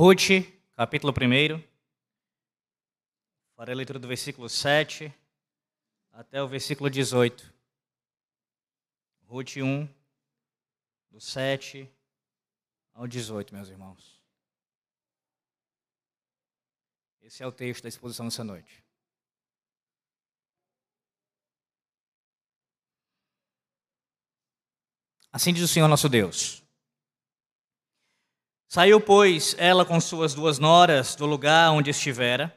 Ruth, capítulo 1. Farei a leitura do versículo 7 até o versículo 18. Ruth 1, do 7 ao 18, meus irmãos. Esse é o texto da exposição dessa noite. Assim diz o Senhor nosso Deus. Saiu, pois, ela com suas duas noras do lugar onde estivera,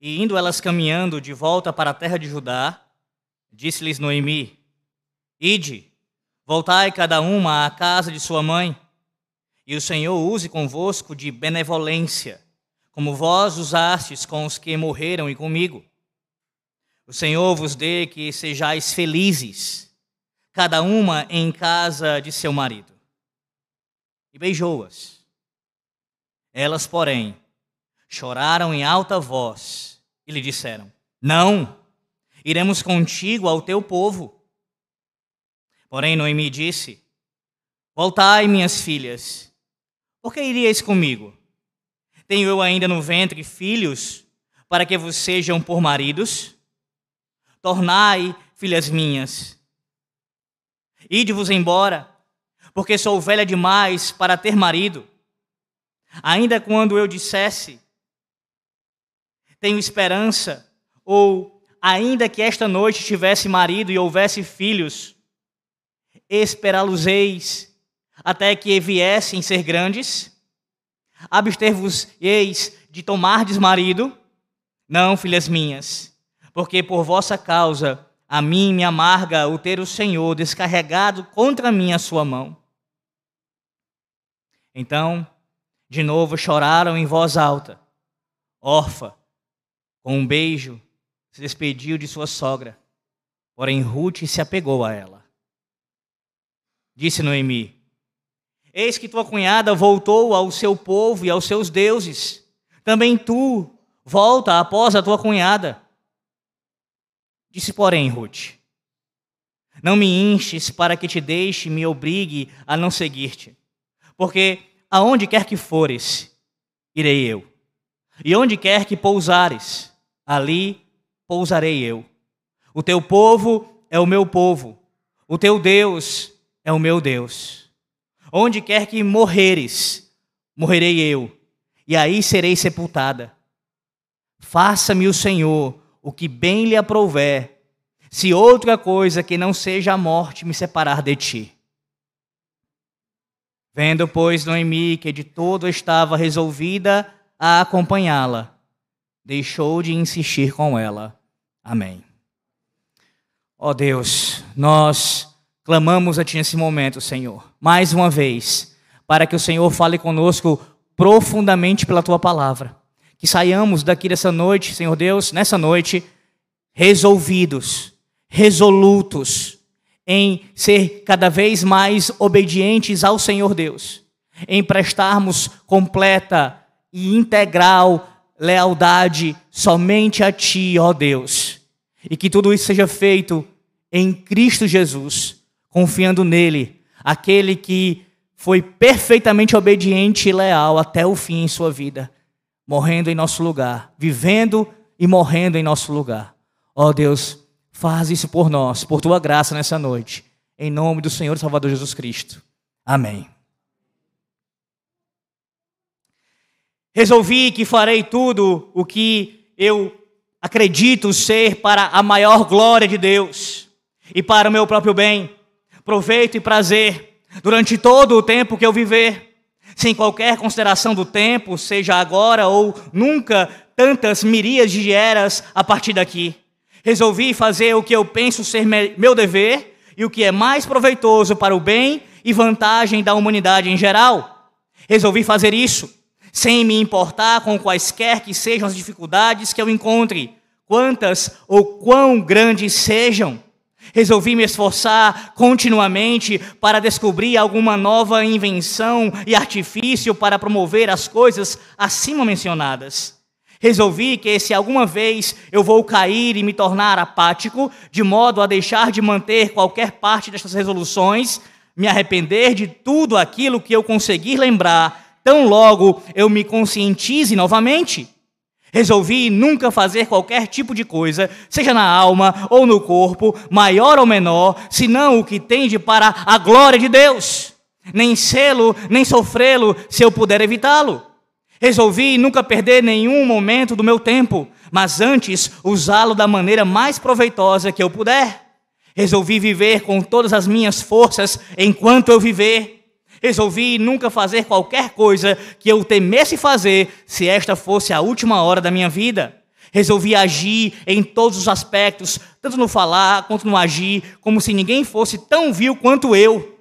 e indo elas caminhando de volta para a terra de Judá, disse-lhes Noemi: Ide, voltai cada uma à casa de sua mãe, e o Senhor use convosco de benevolência, como vós usastes com os que morreram e comigo. O Senhor vos dê que sejais felizes, cada uma em casa de seu marido. E beijou-as. Elas, porém, choraram em alta voz e lhe disseram: Não, iremos contigo ao teu povo. Porém, Noemi disse: Voltai, minhas filhas, por que iríeis comigo? Tenho eu ainda no ventre filhos para que vos sejam por maridos? Tornai, filhas minhas, ide-vos embora, porque sou velha demais para ter marido Ainda quando eu dissesse, tenho esperança, ou ainda que esta noite tivesse marido e houvesse filhos, esperá-los-eis até que viessem ser grandes? Abster-vos-eis de tomardes marido? Não, filhas minhas, porque por vossa causa a mim me amarga o ter o Senhor descarregado contra mim a sua mão. Então de novo choraram em voz alta. Orfa, com um beijo, se despediu de sua sogra. Porém, Ruth se apegou a ela. Disse Noemi: Eis que tua cunhada voltou ao seu povo e aos seus deuses. Também tu volta após a tua cunhada. Disse, porém, Ruth: Não me enches para que te deixe me obrigue a não seguir-te. Porque Aonde quer que fores, irei eu. E onde quer que pousares, ali pousarei eu. O teu povo é o meu povo, o teu Deus é o meu Deus. Onde quer que morreres, morrerei eu, e aí serei sepultada. Faça-me o Senhor o que bem lhe aprouver, se outra coisa que não seja a morte me separar de ti. Vendo, pois, Noemi que de todo estava resolvida a acompanhá-la, deixou de insistir com ela. Amém. Ó oh Deus, nós clamamos a Ti nesse momento, Senhor, mais uma vez, para que o Senhor fale conosco profundamente pela Tua palavra. Que saiamos daqui dessa noite, Senhor Deus, nessa noite, resolvidos, resolutos, em ser cada vez mais obedientes ao Senhor Deus, em prestarmos completa e integral lealdade somente a Ti, ó Deus, e que tudo isso seja feito em Cristo Jesus, confiando nele, aquele que foi perfeitamente obediente e leal até o fim em sua vida, morrendo em nosso lugar, vivendo e morrendo em nosso lugar. Ó Deus, Faz isso por nós, por tua graça nessa noite. Em nome do Senhor e Salvador Jesus Cristo. Amém. Resolvi que farei tudo o que eu acredito ser para a maior glória de Deus e para o meu próprio bem, proveito e prazer durante todo o tempo que eu viver, sem qualquer consideração do tempo, seja agora ou nunca, tantas miríades de eras a partir daqui. Resolvi fazer o que eu penso ser meu dever e o que é mais proveitoso para o bem e vantagem da humanidade em geral. Resolvi fazer isso, sem me importar com quaisquer que sejam as dificuldades que eu encontre, quantas ou quão grandes sejam. Resolvi me esforçar continuamente para descobrir alguma nova invenção e artifício para promover as coisas acima mencionadas. Resolvi que se alguma vez eu vou cair e me tornar apático, de modo a deixar de manter qualquer parte destas resoluções, me arrepender de tudo aquilo que eu conseguir lembrar, tão logo eu me conscientize novamente. Resolvi nunca fazer qualquer tipo de coisa, seja na alma ou no corpo, maior ou menor, senão o que tende para a glória de Deus. Nem sê-lo, nem sofrê-lo, se eu puder evitá-lo. Resolvi nunca perder nenhum momento do meu tempo, mas antes usá-lo da maneira mais proveitosa que eu puder. Resolvi viver com todas as minhas forças enquanto eu viver. Resolvi nunca fazer qualquer coisa que eu temesse fazer se esta fosse a última hora da minha vida. Resolvi agir em todos os aspectos, tanto no falar quanto no agir, como se ninguém fosse tão vil quanto eu.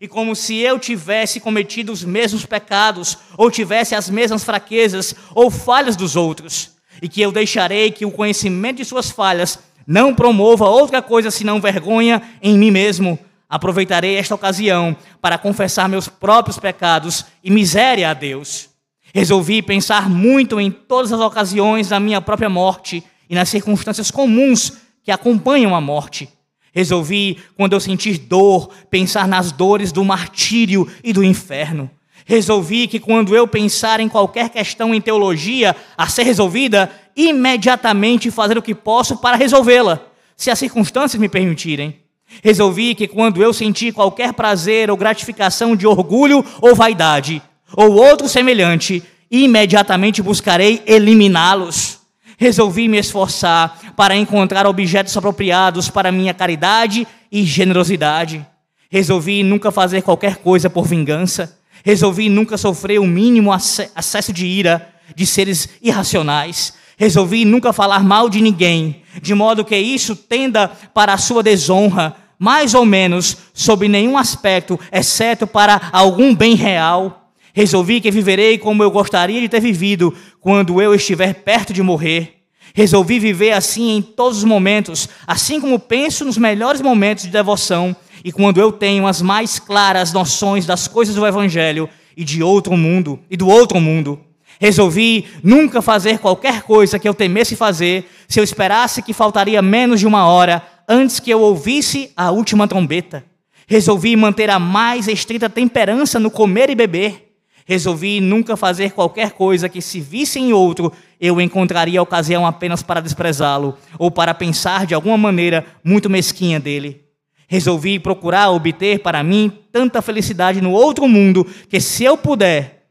E como se eu tivesse cometido os mesmos pecados, ou tivesse as mesmas fraquezas ou falhas dos outros. E que eu deixarei que o conhecimento de suas falhas não promova outra coisa senão vergonha em mim mesmo. Aproveitarei esta ocasião para confessar meus próprios pecados e miséria a Deus. Resolvi pensar muito em todas as ocasiões da minha própria morte e nas circunstâncias comuns que acompanham a morte. Resolvi, quando eu sentir dor, pensar nas dores do martírio e do inferno. Resolvi que quando eu pensar em qualquer questão em teologia a ser resolvida, imediatamente fazer o que posso para resolvê-la, se as circunstâncias me permitirem. Resolvi que quando eu sentir qualquer prazer ou gratificação de orgulho ou vaidade, ou outro semelhante, imediatamente buscarei eliminá-los. Resolvi me esforçar para encontrar objetos apropriados para minha caridade e generosidade. Resolvi nunca fazer qualquer coisa por vingança. Resolvi nunca sofrer o mínimo acesso de ira de seres irracionais. Resolvi nunca falar mal de ninguém, de modo que isso tenda para a sua desonra, mais ou menos, sob nenhum aspecto, exceto para algum bem real. Resolvi que viverei como eu gostaria de ter vivido quando eu estiver perto de morrer. Resolvi viver assim em todos os momentos, assim como penso nos melhores momentos de devoção e quando eu tenho as mais claras noções das coisas do evangelho e de outro mundo e do outro mundo. Resolvi nunca fazer qualquer coisa que eu temesse fazer se eu esperasse que faltaria menos de uma hora antes que eu ouvisse a última trombeta. Resolvi manter a mais estrita temperança no comer e beber. Resolvi nunca fazer qualquer coisa que, se visse em outro, eu encontraria ocasião apenas para desprezá-lo ou para pensar de alguma maneira muito mesquinha dele. Resolvi procurar obter para mim tanta felicidade no outro mundo que, se eu puder,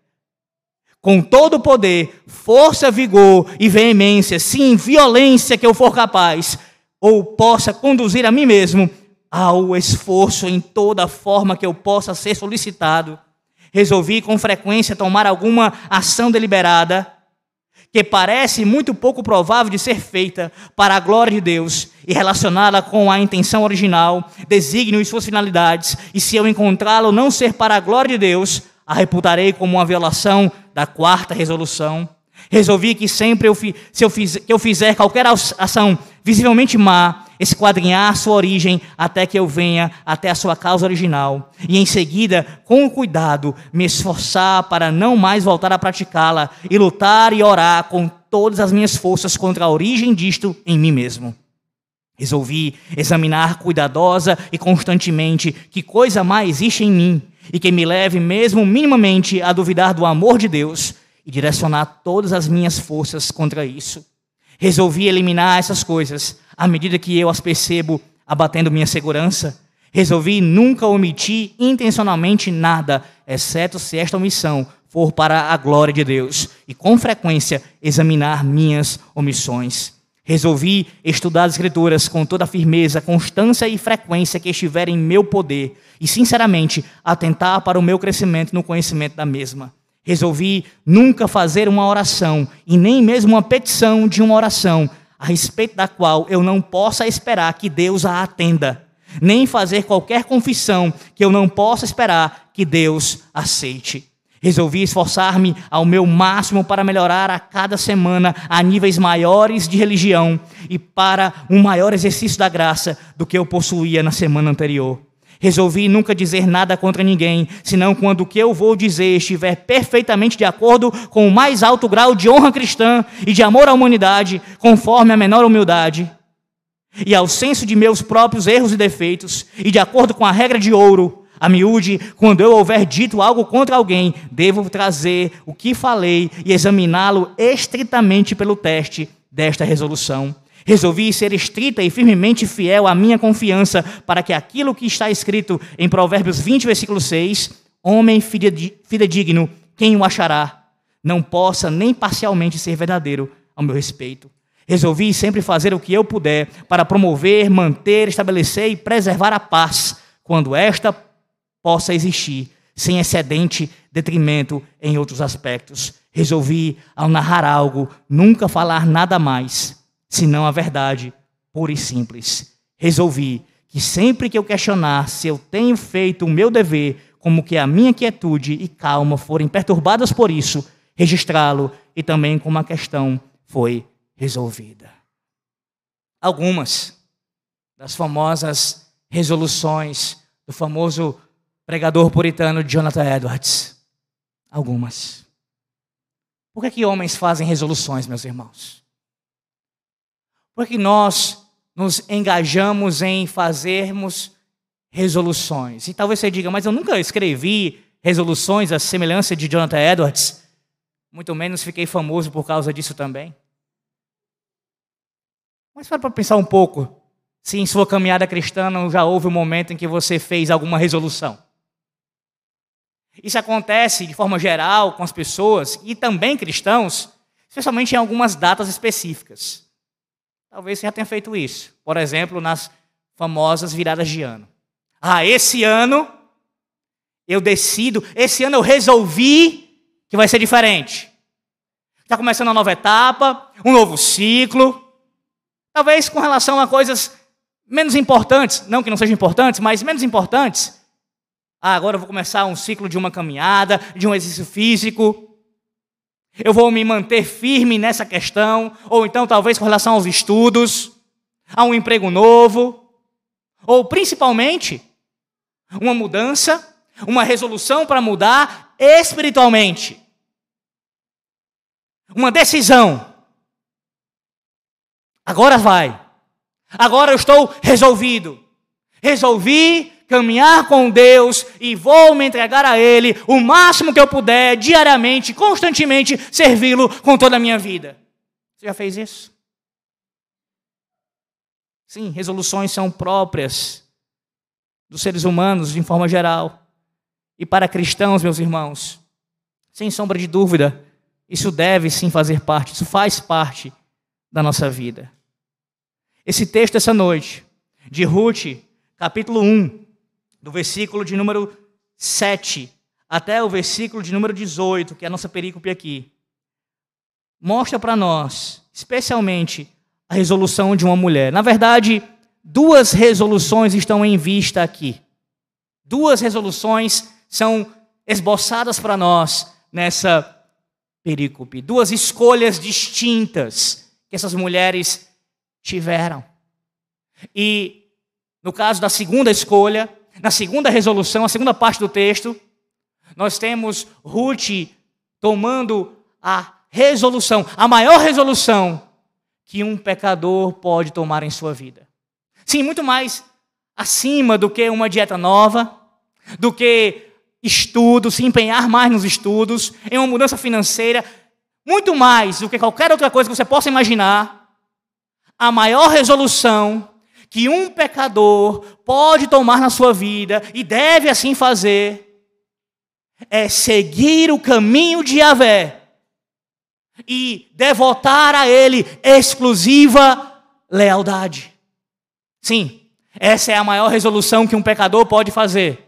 com todo o poder, força, vigor e veemência, sim, violência que eu for capaz, ou possa conduzir a mim mesmo ao esforço em toda forma que eu possa ser solicitado. Resolvi com frequência tomar alguma ação deliberada que parece muito pouco provável de ser feita para a glória de Deus e relacionada com a intenção original, desígnio e suas finalidades, e se eu encontrá-lo não ser para a glória de Deus, a reputarei como uma violação da quarta resolução. Resolvi que sempre eu, se eu, fiz, que eu fizer qualquer ação visivelmente má, esquadrinhar sua origem até que eu venha até a sua causa original. E em seguida, com cuidado, me esforçar para não mais voltar a praticá-la e lutar e orar com todas as minhas forças contra a origem disto em mim mesmo. Resolvi examinar cuidadosa e constantemente que coisa má existe em mim e que me leve mesmo minimamente a duvidar do amor de Deus e direcionar todas as minhas forças contra isso. Resolvi eliminar essas coisas à medida que eu as percebo abatendo minha segurança. Resolvi nunca omitir intencionalmente nada, exceto se esta omissão for para a glória de Deus, e com frequência examinar minhas omissões. Resolvi estudar as Escrituras com toda a firmeza, constância e frequência que estiver em meu poder e, sinceramente, atentar para o meu crescimento no conhecimento da mesma. Resolvi nunca fazer uma oração e nem mesmo uma petição de uma oração a respeito da qual eu não possa esperar que Deus a atenda, nem fazer qualquer confissão que eu não possa esperar que Deus aceite. Resolvi esforçar-me ao meu máximo para melhorar a cada semana a níveis maiores de religião e para um maior exercício da graça do que eu possuía na semana anterior. Resolvi nunca dizer nada contra ninguém, senão quando o que eu vou dizer estiver perfeitamente de acordo com o mais alto grau de honra cristã e de amor à humanidade, conforme a menor humildade, e ao senso de meus próprios erros e defeitos, e de acordo com a regra de ouro, A miúde, quando eu houver dito algo contra alguém, devo trazer o que falei e examiná-lo estritamente pelo teste desta resolução. Resolvi ser estrita e firmemente fiel à minha confiança, para que aquilo que está escrito em Provérbios 20, versículo 6, homem fidedigno, quem o achará, não possa nem parcialmente ser verdadeiro ao meu respeito. Resolvi sempre fazer o que eu puder para promover, manter, estabelecer e preservar a paz, quando esta possa existir, sem excedente detrimento em outros aspectos. Resolvi, ao narrar algo, nunca falar nada mais, senão a verdade pura e simples. Resolvi que sempre que eu questionar se eu tenho feito o meu dever, como que a minha quietude e calma forem perturbadas por isso, registrá-lo e também como a questão foi resolvida. Algumas das famosas resoluções do famoso pregador puritano Jonathan Edwards. Algumas. Por que, que homens fazem resoluções, meus irmãos? Por que nós nos engajamos em fazermos resoluções? E talvez você diga, mas eu nunca escrevi resoluções à semelhança de Jonathan Edwards. Muito menos fiquei famoso por causa disso também. Mas para pensar um pouco, se em sua caminhada cristã não já houve um momento em que você fez alguma resolução. Isso acontece de forma geral com as pessoas e também cristãos, especialmente em algumas datas específicas. Talvez você já tenha feito isso. Por exemplo, nas famosas viradas de ano. Ah, esse ano eu decido, esse ano eu resolvi que vai ser diferente. Está começando uma nova etapa, um novo ciclo. Talvez com relação a coisas menos importantes, não que não sejam importantes, mas menos importantes. Ah, agora eu vou começar um ciclo de uma caminhada, de um exercício físico. Eu vou me manter firme nessa questão, ou então talvez com relação aos estudos, a um emprego novo, ou principalmente uma mudança, uma resolução para mudar espiritualmente. Uma decisão Agora vai. Agora eu estou resolvido. Resolvi caminhar com Deus e vou me entregar a Ele o máximo que eu puder, diariamente, constantemente, servi-lo com toda a minha vida. Você já fez isso? Sim, resoluções são próprias dos seres humanos de forma geral. E para cristãos, meus irmãos, sem sombra de dúvida, isso deve sim fazer parte, isso faz parte da nossa vida. Esse texto essa noite, de Ruth, capítulo 1, do versículo de número 7 até o versículo de número 18, que é a nossa perícope aqui, mostra para nós, especialmente, a resolução de uma mulher. Na verdade, duas resoluções estão em vista aqui. Duas resoluções são esboçadas para nós nessa perícope. Duas escolhas distintas que essas mulheres tiveram. E no caso da segunda escolha, na segunda resolução, a segunda parte do texto, nós temos Ruth tomando a resolução, a maior resolução que um pecador pode tomar em sua vida. Sim, muito mais acima do que uma dieta nova, do que estudo, se empenhar mais nos estudos, em uma mudança financeira, muito mais do que qualquer outra coisa que você possa imaginar a maior resolução que um pecador pode tomar na sua vida e deve assim fazer é seguir o caminho de Yahvé e devotar a Ele exclusiva lealdade. Sim, essa é a maior resolução que um pecador pode fazer.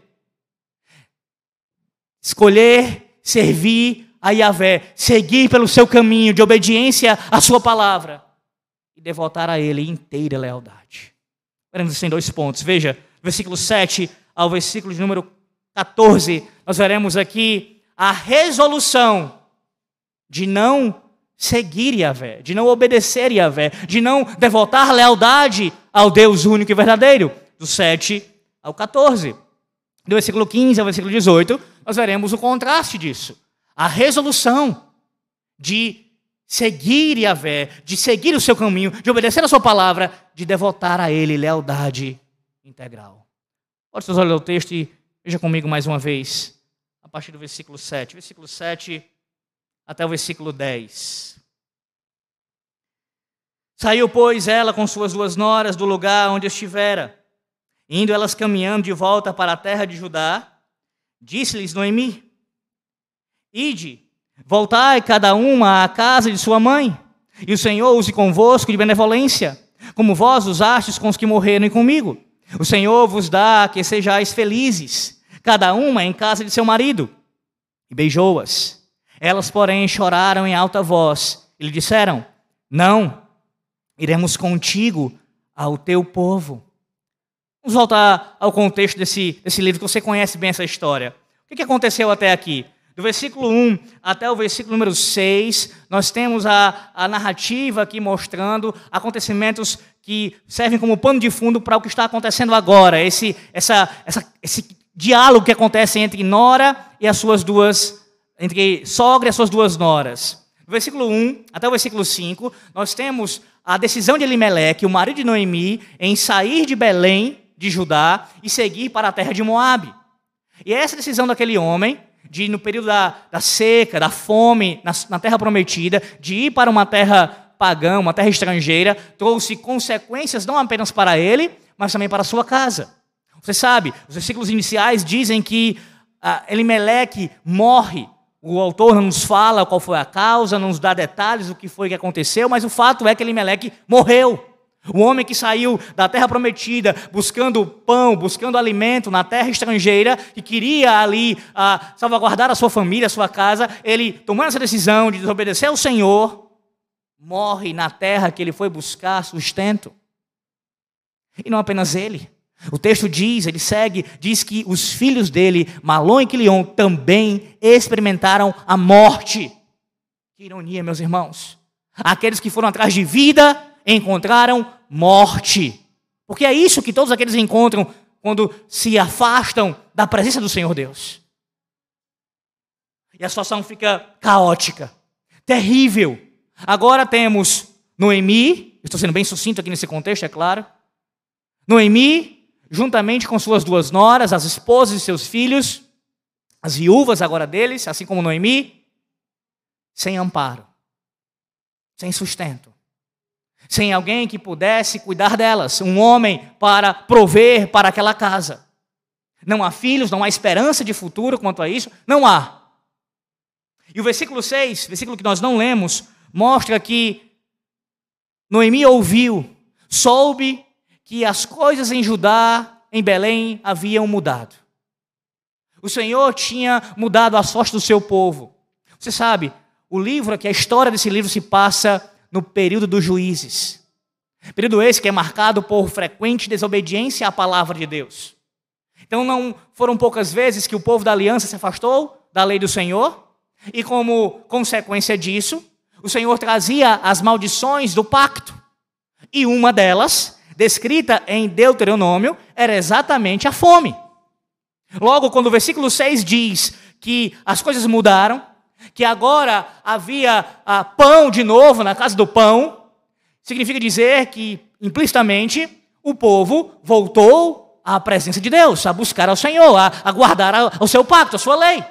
Escolher servir a Yahvé, seguir pelo seu caminho de obediência à Sua palavra devotar a Ele inteira lealdade. Veremos isso em dois pontos. Veja, versículo 7 ao versículo de número 14, nós veremos aqui a resolução de não seguir Yahvé, de não obedecer Yahvé, de não devotar lealdade ao Deus único e verdadeiro, do 7 ao 14. Do versículo 15 ao versículo 18, nós veremos o contraste disso. A resolução de seguir Yahvé, de seguir o seu caminho, de obedecer a sua palavra, de devotar a Ele lealdade integral. Pode vocês olhar o texto e Veja comigo mais uma vez, a partir do versículo 7. Versículo 7 até o versículo 10. Saiu, pois, ela com suas duas noras do lugar onde estivera. Indo elas caminhando de volta para a terra de Judá, disse-lhes Noemi: Ide, voltai cada uma à casa de sua mãe, e o Senhor use convosco de benevolência, como vós usastes com os que morreram e comigo. O Senhor vos dá que sejais felizes, cada uma em casa de seu marido. E beijou-as. Elas, porém, choraram em alta voz e lhe disseram: Não, iremos contigo ao teu povo. Vamos voltar ao contexto desse, desse livro, que você conhece bem essa história. O que aconteceu até aqui? Do versículo 1 até o versículo número 6, nós temos a, a narrativa aqui mostrando acontecimentos que servem como pano de fundo para o que está acontecendo agora. Esse, essa, essa, esse diálogo que acontece entre Nora e as suas duas, entre sogra e as suas duas noras. Do versículo 1 até o versículo 5, nós temos a decisão de Elimeleque, o marido de Noemi, em sair de Belém, de Judá, e seguir para a terra de Moabe. E essa decisão daquele homem, de no período da, da seca, da fome, na, na terra prometida, de ir para uma terra pagã, uma terra estrangeira, trouxe consequências não apenas para ele, mas também para a sua casa. Você sabe, os versículos iniciais dizem que ah, Elimeleque morre o autor não nos fala qual foi a causa, não nos dá detalhes do que foi que aconteceu, mas o fato é que Elimeleque morreu. O homem que saiu da terra prometida, buscando pão, buscando alimento na terra estrangeira, que queria ali ah, salvaguardar a sua família, a sua casa, ele, tomando essa decisão de desobedecer ao Senhor, morre na terra que ele foi buscar sustento. E não apenas ele. O texto diz, ele segue, diz que os filhos dele, Malon e Quilion, também experimentaram a morte. Que ironia, meus irmãos. Aqueles que foram atrás de vida encontraram morte. Porque é isso que todos aqueles encontram quando se afastam da presença do Senhor Deus. E a situação fica caótica, terrível. Agora temos Noemi, estou sendo bem sucinto aqui nesse contexto, é claro. Noemi juntamente com suas duas noras, as esposas de seus filhos, as viúvas agora deles, assim como Noemi, sem amparo, sem sustento, sem alguém que pudesse cuidar delas, um homem para prover para aquela casa. Não há filhos, não há esperança de futuro quanto a isso, não há. E o versículo 6, versículo que nós não lemos, mostra que Noemi ouviu, soube que as coisas em Judá, em Belém, haviam mudado. O Senhor tinha mudado a sorte do seu povo. Você sabe, o livro aqui, a história desse livro se passa no período dos juízes. Período esse que é marcado por frequente desobediência à palavra de Deus. Então não foram poucas vezes que o povo da aliança se afastou da lei do Senhor, e como consequência disso, o Senhor trazia as maldições do pacto. E uma delas descrita em Deuteronômio era exatamente a fome. Logo, quando o versículo 6 diz que as coisas mudaram, que agora havia ah, pão de novo na casa do pão, significa dizer que, implicitamente, o povo voltou à presença de Deus, a buscar ao Senhor, a, a guardar o seu pacto, a sua lei.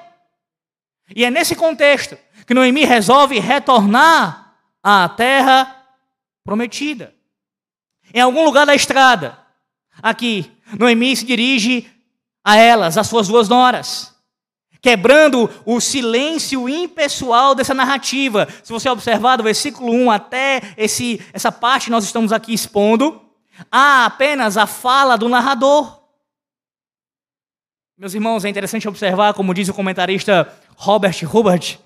E é nesse contexto que Noemi resolve retornar à terra prometida em algum lugar da estrada. Aqui, Noemi se dirige a elas, as suas duas noras, quebrando o silêncio impessoal dessa narrativa. Se você observar do versículo 1 até esse, essa parte que nós estamos aqui expondo, há apenas a fala do narrador. Meus irmãos, é interessante observar, como diz o comentarista Robert Hubert,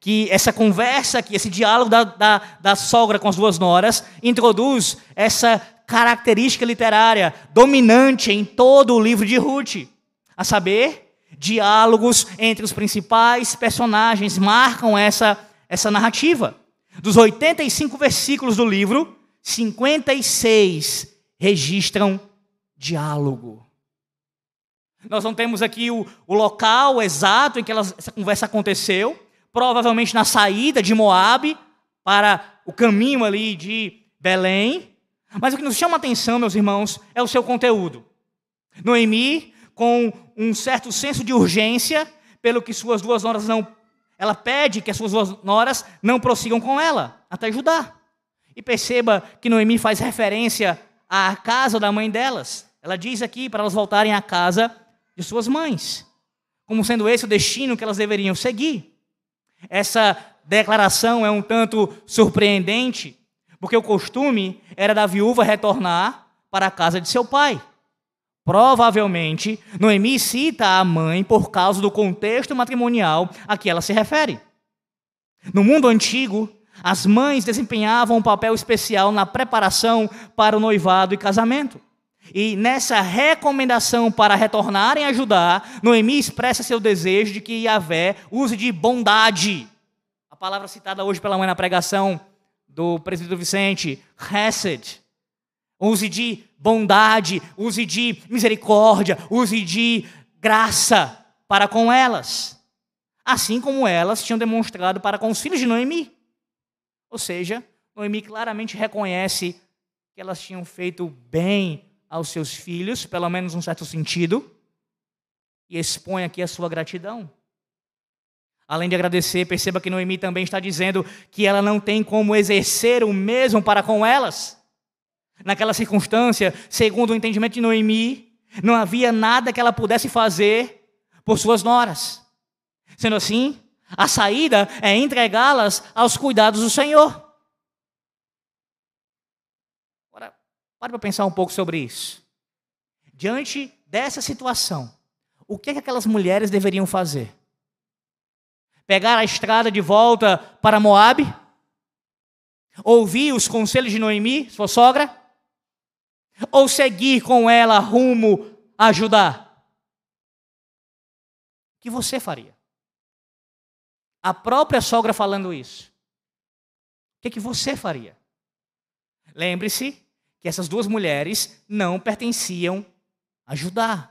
que essa conversa, que esse diálogo da, da, da sogra com as duas noras, introduz essa característica literária dominante em todo o livro de Ruth, a saber, diálogos entre os principais personagens marcam essa, essa narrativa. Dos 85 versículos do livro, 56 registram diálogo. Nós não temos aqui o, o local exato em que essa conversa aconteceu, provavelmente na saída de Moabe para o caminho ali de Belém. Mas o que nos chama a atenção, meus irmãos, é o seu conteúdo. Noemi com um certo senso de urgência, pelo que suas duas noras não. Ela pede que as suas duas noras não prossigam com ela, até ajudar. E perceba que Noemi faz referência à casa da mãe delas. Ela diz aqui para elas voltarem à casa de suas mães, como sendo esse o destino que elas deveriam seguir. Essa declaração é um tanto surpreendente, porque o costume era da viúva retornar para a casa de seu pai. Provavelmente, Noemi cita a mãe por causa do contexto matrimonial a que ela se refere. No mundo antigo, as mães desempenhavam um papel especial na preparação para o noivado e casamento. E nessa recomendação para retornarem a ajudar, Noemi expressa seu desejo de que Yahvé use de bondade. A palavra citada hoje pela mãe na pregação do presbítero Vicente, Hesed. Use de bondade, use de misericórdia, use de graça para com elas. Assim como elas tinham demonstrado para com os filhos de Noemi. Ou seja, Noemi claramente reconhece que elas tinham feito bem aos seus filhos, pelo menos num certo sentido, e expõe aqui a sua gratidão. Além de agradecer, perceba que Noemi também está dizendo que ela não tem como exercer o mesmo para com elas. Naquela circunstância, segundo o entendimento de Noemi, não havia nada que ela pudesse fazer por suas noras. Sendo assim, a saída é entregá-las aos cuidados do Senhor. Agora, pare para pensar um pouco sobre isso. Diante dessa situação, o que, é que aquelas mulheres deveriam fazer? Pegar a estrada de volta para Moabe? Ouvir os conselhos de Noemi, sua sogra? Ou seguir com ela rumo a ajudar? O que você faria? A própria sogra falando isso. O que, é que você faria? Lembre-se que essas duas mulheres não pertenciam a Judá.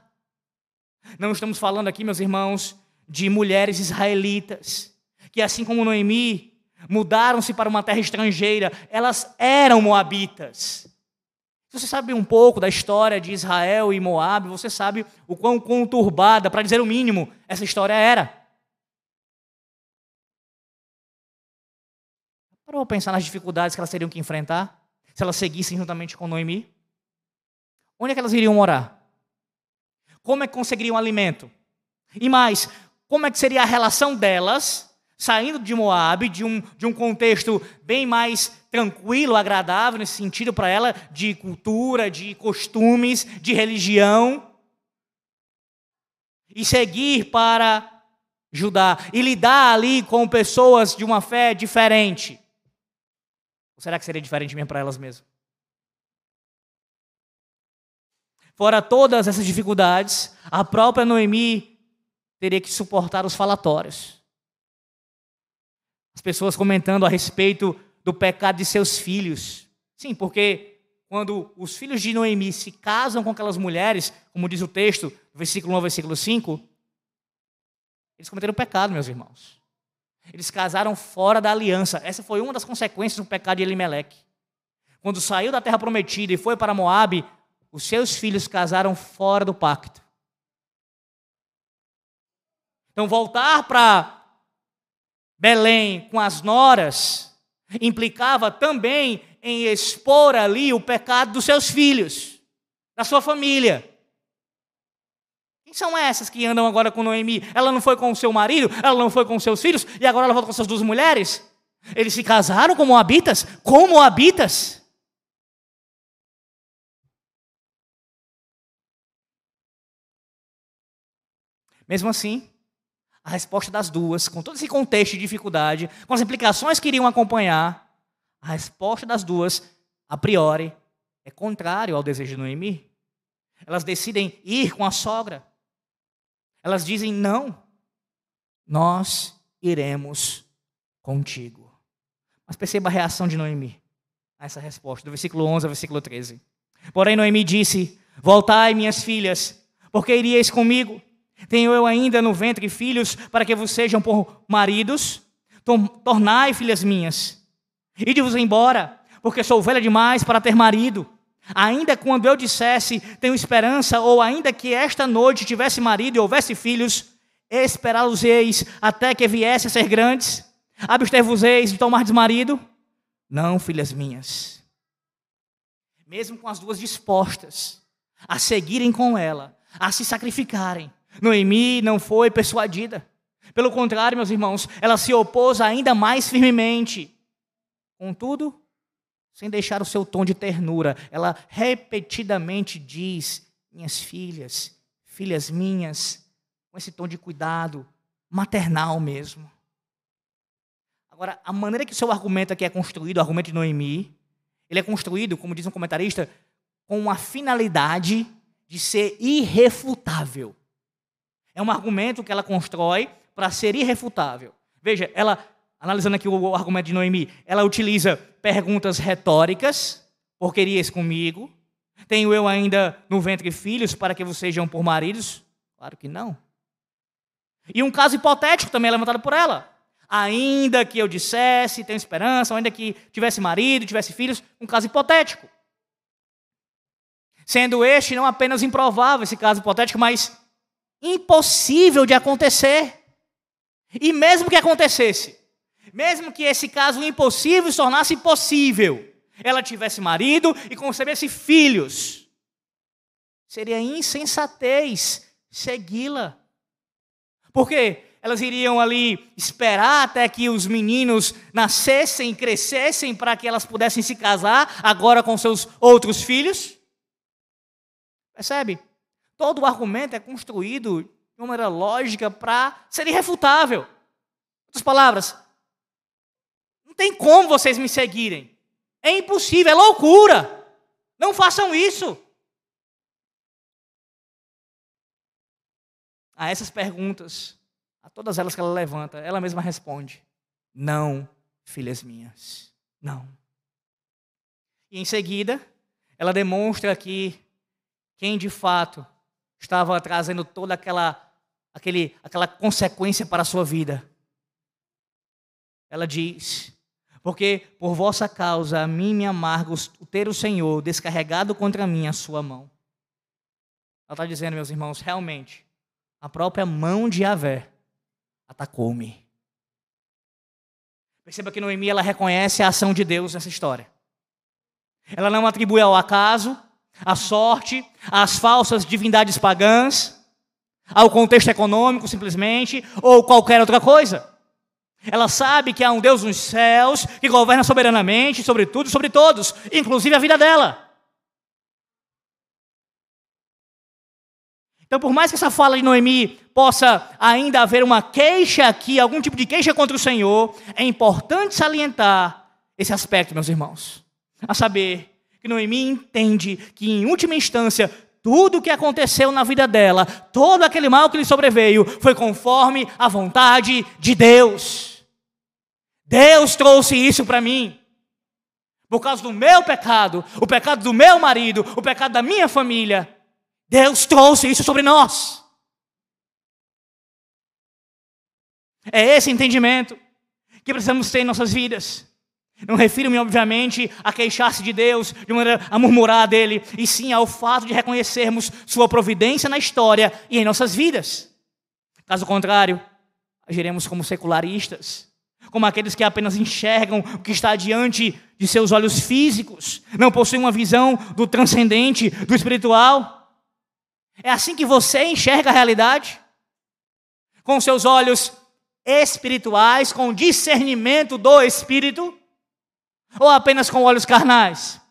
Não estamos falando aqui, meus irmãos, de mulheres israelitas, que assim como Noemi, mudaram-se para uma terra estrangeira, elas eram moabitas. Se você sabe um pouco da história de Israel e Moabe, você sabe o quão conturbada, para dizer o mínimo, essa história era. Parou pensar nas dificuldades que elas teriam que enfrentar se elas seguissem juntamente com Noemi? Onde é que elas iriam morar? Como é que conseguiriam alimento? E mais, como é que seria a relação delas saindo de Moab, de um, de um contexto bem mais tranquilo, agradável nesse sentido para ela, de cultura, de costumes, de religião, e seguir para Judá e lidar ali com pessoas de uma fé diferente. Ou será que seria diferente mesmo para elas mesmas? Fora todas essas dificuldades, a própria Noemi teria que suportar os falatórios. As pessoas comentando a respeito do pecado de seus filhos. Sim, porque quando os filhos de Noemi se casam com aquelas mulheres, como diz o texto, versículo 1 ao versículo 5, eles cometeram pecado, meus irmãos. Eles casaram fora da aliança. Essa foi uma das consequências do pecado de Elimeleque. Quando saiu da terra prometida e foi para Moabe, os seus filhos casaram fora do pacto. Então, voltar para Belém com as noras implicava também em expor ali o pecado dos seus filhos, da sua família. Quem são essas que andam agora com Noemi? Ela não foi com o seu marido, ela não foi com seus filhos, e agora ela volta com suas duas mulheres? Eles se casaram como habitas? Como habitas? Mesmo assim, a resposta das duas, com todo esse contexto de dificuldade, com as implicações que iriam acompanhar, a resposta das duas, a priori, é contrário ao desejo de Noemi. Elas decidem ir com a sogra. Elas dizem: não, nós iremos contigo. Mas perceba a reação de Noemi a essa resposta, do versículo 11 ao versículo 13. Porém, Noemi disse: Voltai, minhas filhas, porque iriais comigo. Tenho eu ainda no ventre filhos para que vos sejam por maridos? Tornai, filhas minhas, ide-vos embora, porque sou velha demais para ter marido. Ainda quando eu dissesse, tenho esperança, ou ainda que esta noite tivesse marido e houvesse filhos, esperá-los-eis até que viesse a ser grandes? Abster-vos-eis de tomar marido? Não, filhas minhas. Mesmo com as duas dispostas a seguirem com ela, a se sacrificarem, Noemi não foi persuadida. Pelo contrário, meus irmãos, ela se opôs ainda mais firmemente. Contudo, sem deixar o seu tom de ternura, ela repetidamente diz: Minhas filhas, filhas minhas, com esse tom de cuidado, maternal mesmo. Agora, a maneira que o seu argumento aqui é construído, o argumento de Noemi, ele é construído, como diz um comentarista, com a finalidade de ser irrefutável. É um argumento que ela constrói para ser irrefutável. Veja, ela, analisando aqui o argumento de Noemi, ela utiliza perguntas retóricas, por querias comigo? Tenho eu ainda no ventre filhos para que vocês sejam por maridos? Claro que não. E um caso hipotético também é levantado por ela. Ainda que eu dissesse, tenho esperança, ainda que tivesse marido, tivesse filhos, um caso hipotético. Sendo este não apenas improvável, esse caso hipotético, mas impossível de acontecer. E mesmo que acontecesse, mesmo que esse caso impossível se tornasse possível, ela tivesse marido e concebesse filhos, seria insensatez segui-la. Porque elas iriam ali esperar até que os meninos nascessem, crescessem, para que elas pudessem se casar agora com seus outros filhos. Percebe? Todo o argumento é construído de uma maneira lógica para ser irrefutável. Outras palavras, não tem como vocês me seguirem. É impossível, é loucura. Não façam isso. A essas perguntas, a todas elas que ela levanta, ela mesma responde: Não, filhas minhas, não. E em seguida, ela demonstra que quem de fato estava trazendo toda aquela, aquele, aquela consequência para a sua vida. Ela diz: Porque por vossa causa a mim me amarga o ter o Senhor descarregado contra mim a sua mão. Ela está dizendo, meus irmãos, realmente, a própria mão de Yahvé atacou-me. Perceba que Noemi ela reconhece a ação de Deus nessa história. Ela não atribui ao acaso, à sorte, às falsas divindades pagãs, ao contexto econômico simplesmente, ou qualquer outra coisa. Ela sabe que há um Deus nos céus que governa soberanamente sobre tudo e sobre todos, inclusive a vida dela. Então, por mais que essa fala de Noemi possa ainda haver uma queixa aqui, algum tipo de queixa contra o Senhor, é importante salientar esse aspecto, meus irmãos. A saber, que Noemi entende que, em última instância, tudo o que aconteceu na vida dela, todo aquele mal que lhe sobreveio, foi conforme a vontade de Deus. Deus trouxe isso para mim. Por causa do meu pecado, o pecado do meu marido, o pecado da minha família, Deus trouxe isso sobre nós. É esse entendimento que precisamos ter em nossas vidas. Não refiro-me, obviamente, a queixar-se de Deus, de maneira a murmurar dele, e sim ao fato de reconhecermos Sua providência na história e em nossas vidas. Caso contrário, agiremos como secularistas, como aqueles que apenas enxergam o que está diante de seus olhos físicos, não possuem uma visão do transcendente, do espiritual. É assim que você enxerga a realidade? Com seus olhos espirituais, com discernimento do espírito? Ou apenas com olhos carnais?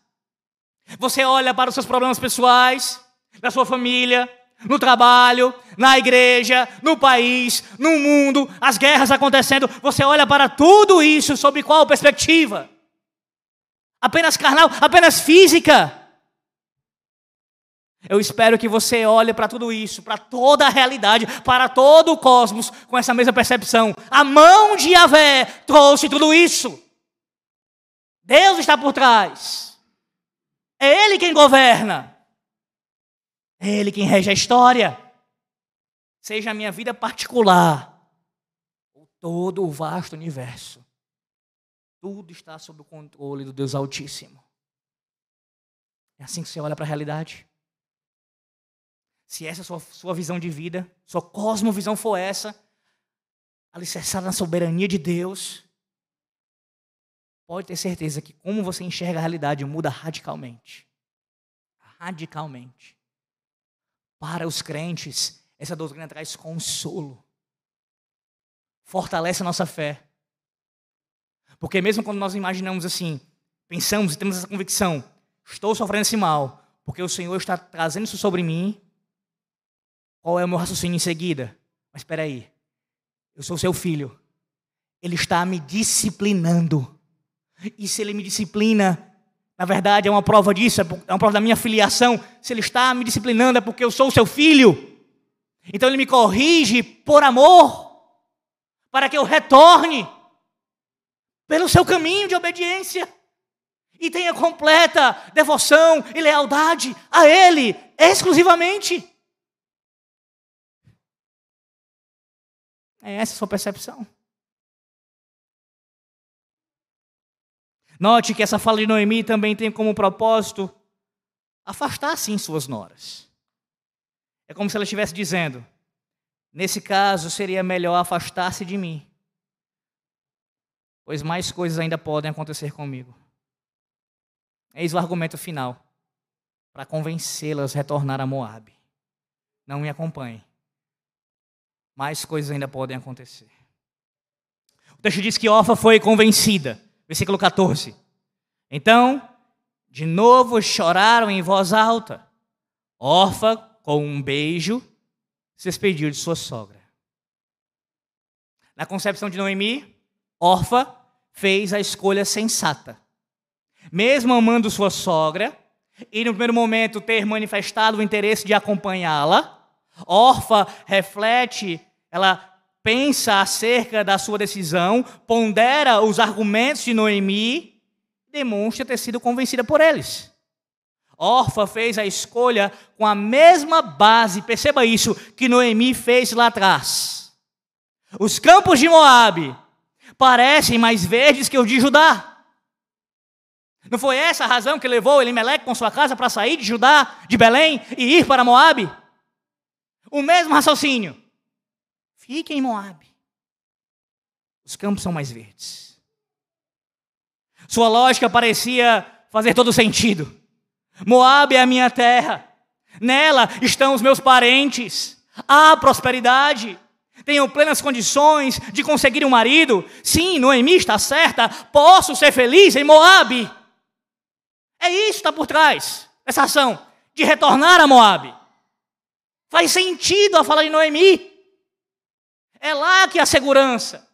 Você olha para os seus problemas pessoais, da sua família, no trabalho, na igreja, no país, no mundo, as guerras acontecendo. Você olha para tudo isso sob qual perspectiva? Apenas carnal, apenas física. Eu espero que você olhe para tudo isso, para toda a realidade, para todo o cosmos, com essa mesma percepção. A mão de Yahvé trouxe tudo isso. Deus está por trás. É Ele quem governa. É Ele quem rege a história. Seja a minha vida particular ou todo o vasto universo. Tudo está sob o controle do Deus Altíssimo. É assim que você olha para a realidade? Se essa é a sua, sua visão de vida, sua cosmovisão for essa, alicerçada na soberania de Deus, pode ter certeza que como você enxerga a realidade muda radicalmente. Radicalmente. Para os crentes, essa doutrina traz consolo. Fortalece a nossa fé. Porque mesmo quando nós imaginamos assim, pensamos e temos essa convicção, estou sofrendo esse mal, porque o Senhor está trazendo isso sobre mim, qual é o meu raciocínio em seguida? Mas espera aí, eu sou seu filho, ele está me disciplinando. E se ele me disciplina, na verdade é uma prova disso, é, é uma prova da minha filiação. Se ele está me disciplinando é porque eu sou seu filho. Então ele me corrige por amor, para que eu retorne pelo seu caminho de obediência e tenha completa devoção e lealdade a Ele exclusivamente. É essa a sua percepção. Note que essa fala de Noemi também tem como propósito afastar, sim, suas noras. É como se ela estivesse dizendo: nesse caso seria melhor afastar-se de mim pois mais coisas ainda podem acontecer comigo. Eis o argumento final para convencê-las a retornar a Moabe. Não me acompanhe. Mais coisas ainda podem acontecer. O texto diz que Orfa foi convencida. Versículo 14. Então, de novo choraram em voz alta. Orfa, com um beijo, se despediu de sua sogra. Na concepção de Noemi, Orfa fez a escolha sensata. Mesmo amando sua sogra, e no primeiro momento ter manifestado o interesse de acompanhá-la, Orfa reflete, ela pensa acerca da sua decisão, pondera os argumentos de Noemi, demonstra ter sido convencida por eles. Orfa fez a escolha com a mesma base, perceba isso, que Noemi fez lá atrás. Os campos de Moabe parecem mais verdes que os de Judá. Não foi essa a razão que levou Elimeleque com sua casa para sair de Judá, de Belém e ir para Moabe? O mesmo raciocínio. Fique em Moabe. Os campos são mais verdes. Sua lógica parecia fazer todo sentido. Moabe é a minha terra. Nela estão os meus parentes. Há prosperidade tenho plenas condições de conseguir um marido. Sim, Noemi está certa, posso ser feliz em Moabe. É isso que está por trás dessa ação de retornar a Moabe. Faz sentido a fala de Noemi. É lá que há segurança.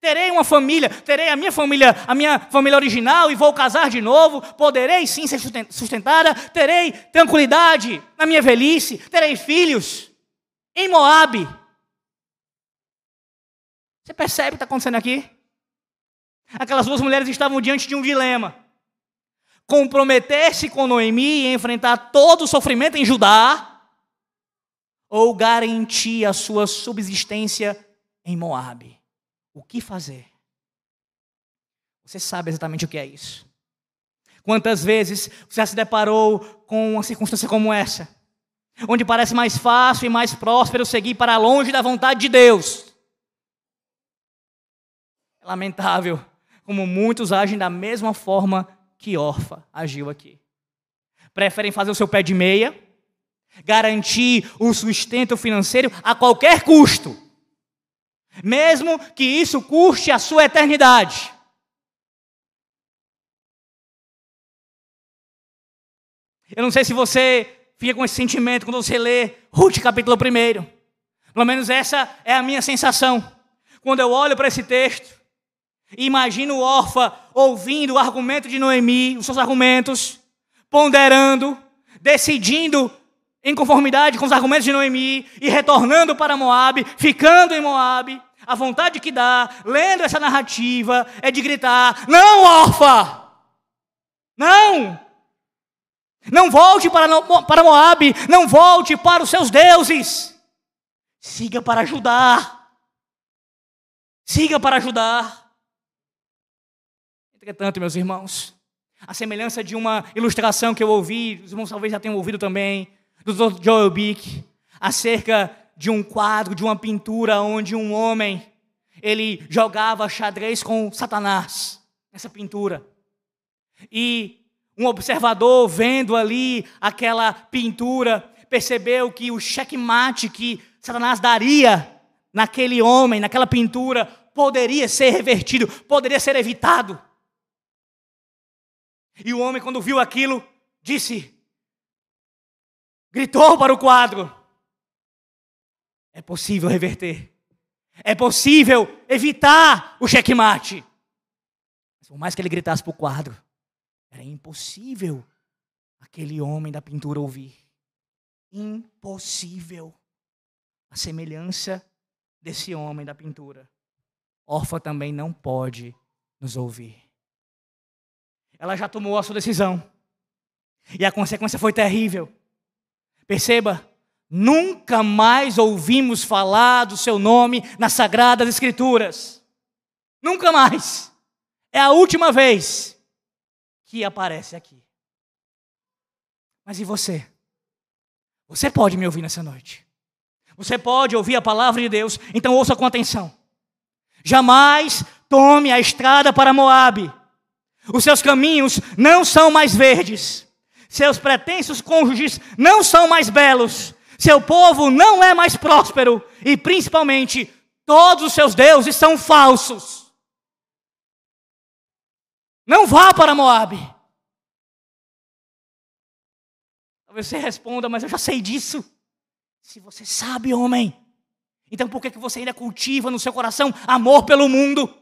Terei uma família, terei a minha família, a minha família original e vou casar de novo. Poderei sim ser sustentada, terei tranquilidade na minha velhice, terei filhos em Moabe. Você percebe o que está acontecendo aqui? Aquelas duas mulheres estavam diante de um dilema: comprometer-se com Noemi e enfrentar todo o sofrimento em Judá, ou garantir a sua subsistência em Moabe. O que fazer? Você sabe exatamente o que é isso. Quantas vezes você já se deparou com uma circunstância como essa? Onde parece mais fácil e mais próspero seguir para longe da vontade de Deus é lamentável como muitos agem da mesma forma que Orfa agiu aqui. Preferem fazer o seu pé de meia, garantir o sustento financeiro a qualquer custo, mesmo que isso custe a sua eternidade. Eu não sei se você fica com esse sentimento quando você lê Ruth capítulo 1. Pelo menos essa é a minha sensação. Quando eu olho para esse texto, Imagino Orfa ouvindo o argumento de Noemi, os seus argumentos, ponderando, decidindo em conformidade com os argumentos de Noemi e retornando para Moabe, ficando em Moabe. A vontade que dá, lendo essa narrativa, é de gritar: Não, Orfa! Não! Não volte para, para Moabe, não volte para os seus deuses. Siga para ajudar. Siga para ajudar. Entretanto, meus irmãos, A semelhança de uma ilustração que eu ouvi, os irmãos talvez já tenham ouvido também, do Dr. Joel Bick, acerca de um quadro, de uma pintura onde um homem ele jogava xadrez com Satanás nessa pintura. E um observador vendo ali aquela pintura percebeu que o checkmate que Satanás daria naquele homem, naquela pintura, poderia ser revertido, poderia ser evitado. E o homem, quando viu aquilo, disse, gritou para o quadro: É possível reverter, é possível evitar o checkmate. Mas por mais que ele gritasse para o quadro, era impossível aquele homem da pintura ouvir. Impossível. A semelhança desse homem da pintura. Orfa também não pode nos ouvir. Ela já tomou a sua decisão. E a consequência foi terrível. Perceba, nunca mais ouvimos falar do seu nome nas Sagradas Escrituras. Nunca mais. É a última vez que aparece aqui. Mas e você? Você pode me ouvir nessa noite. Você pode ouvir a palavra de Deus, então ouça com atenção. Jamais tome a estrada para Moabe. Os seus caminhos não são mais verdes. Seus pretensos cônjuges não são mais belos. Seu povo não é mais próspero. E principalmente, todos os seus deuses são falsos. Não vá para Moabe. Talvez você responda, mas eu já sei disso. Se você sabe, homem, então por que, que você ainda cultiva no seu coração amor pelo mundo?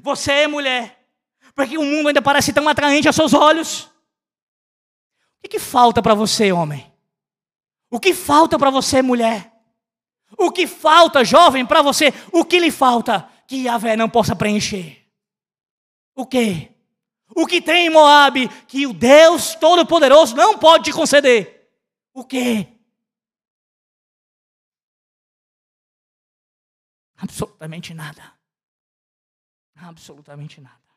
Você, é mulher, porque o mundo ainda parece tão atraente aos seus olhos. O que, que falta para você, homem? O que falta para você, mulher? O que falta, jovem, para você? O que lhe falta que Yahvé não possa preencher? O que? O que tem em Moab que o Deus Todo-Poderoso não pode te conceder? O quê? Absolutamente nada. Absolutamente nada.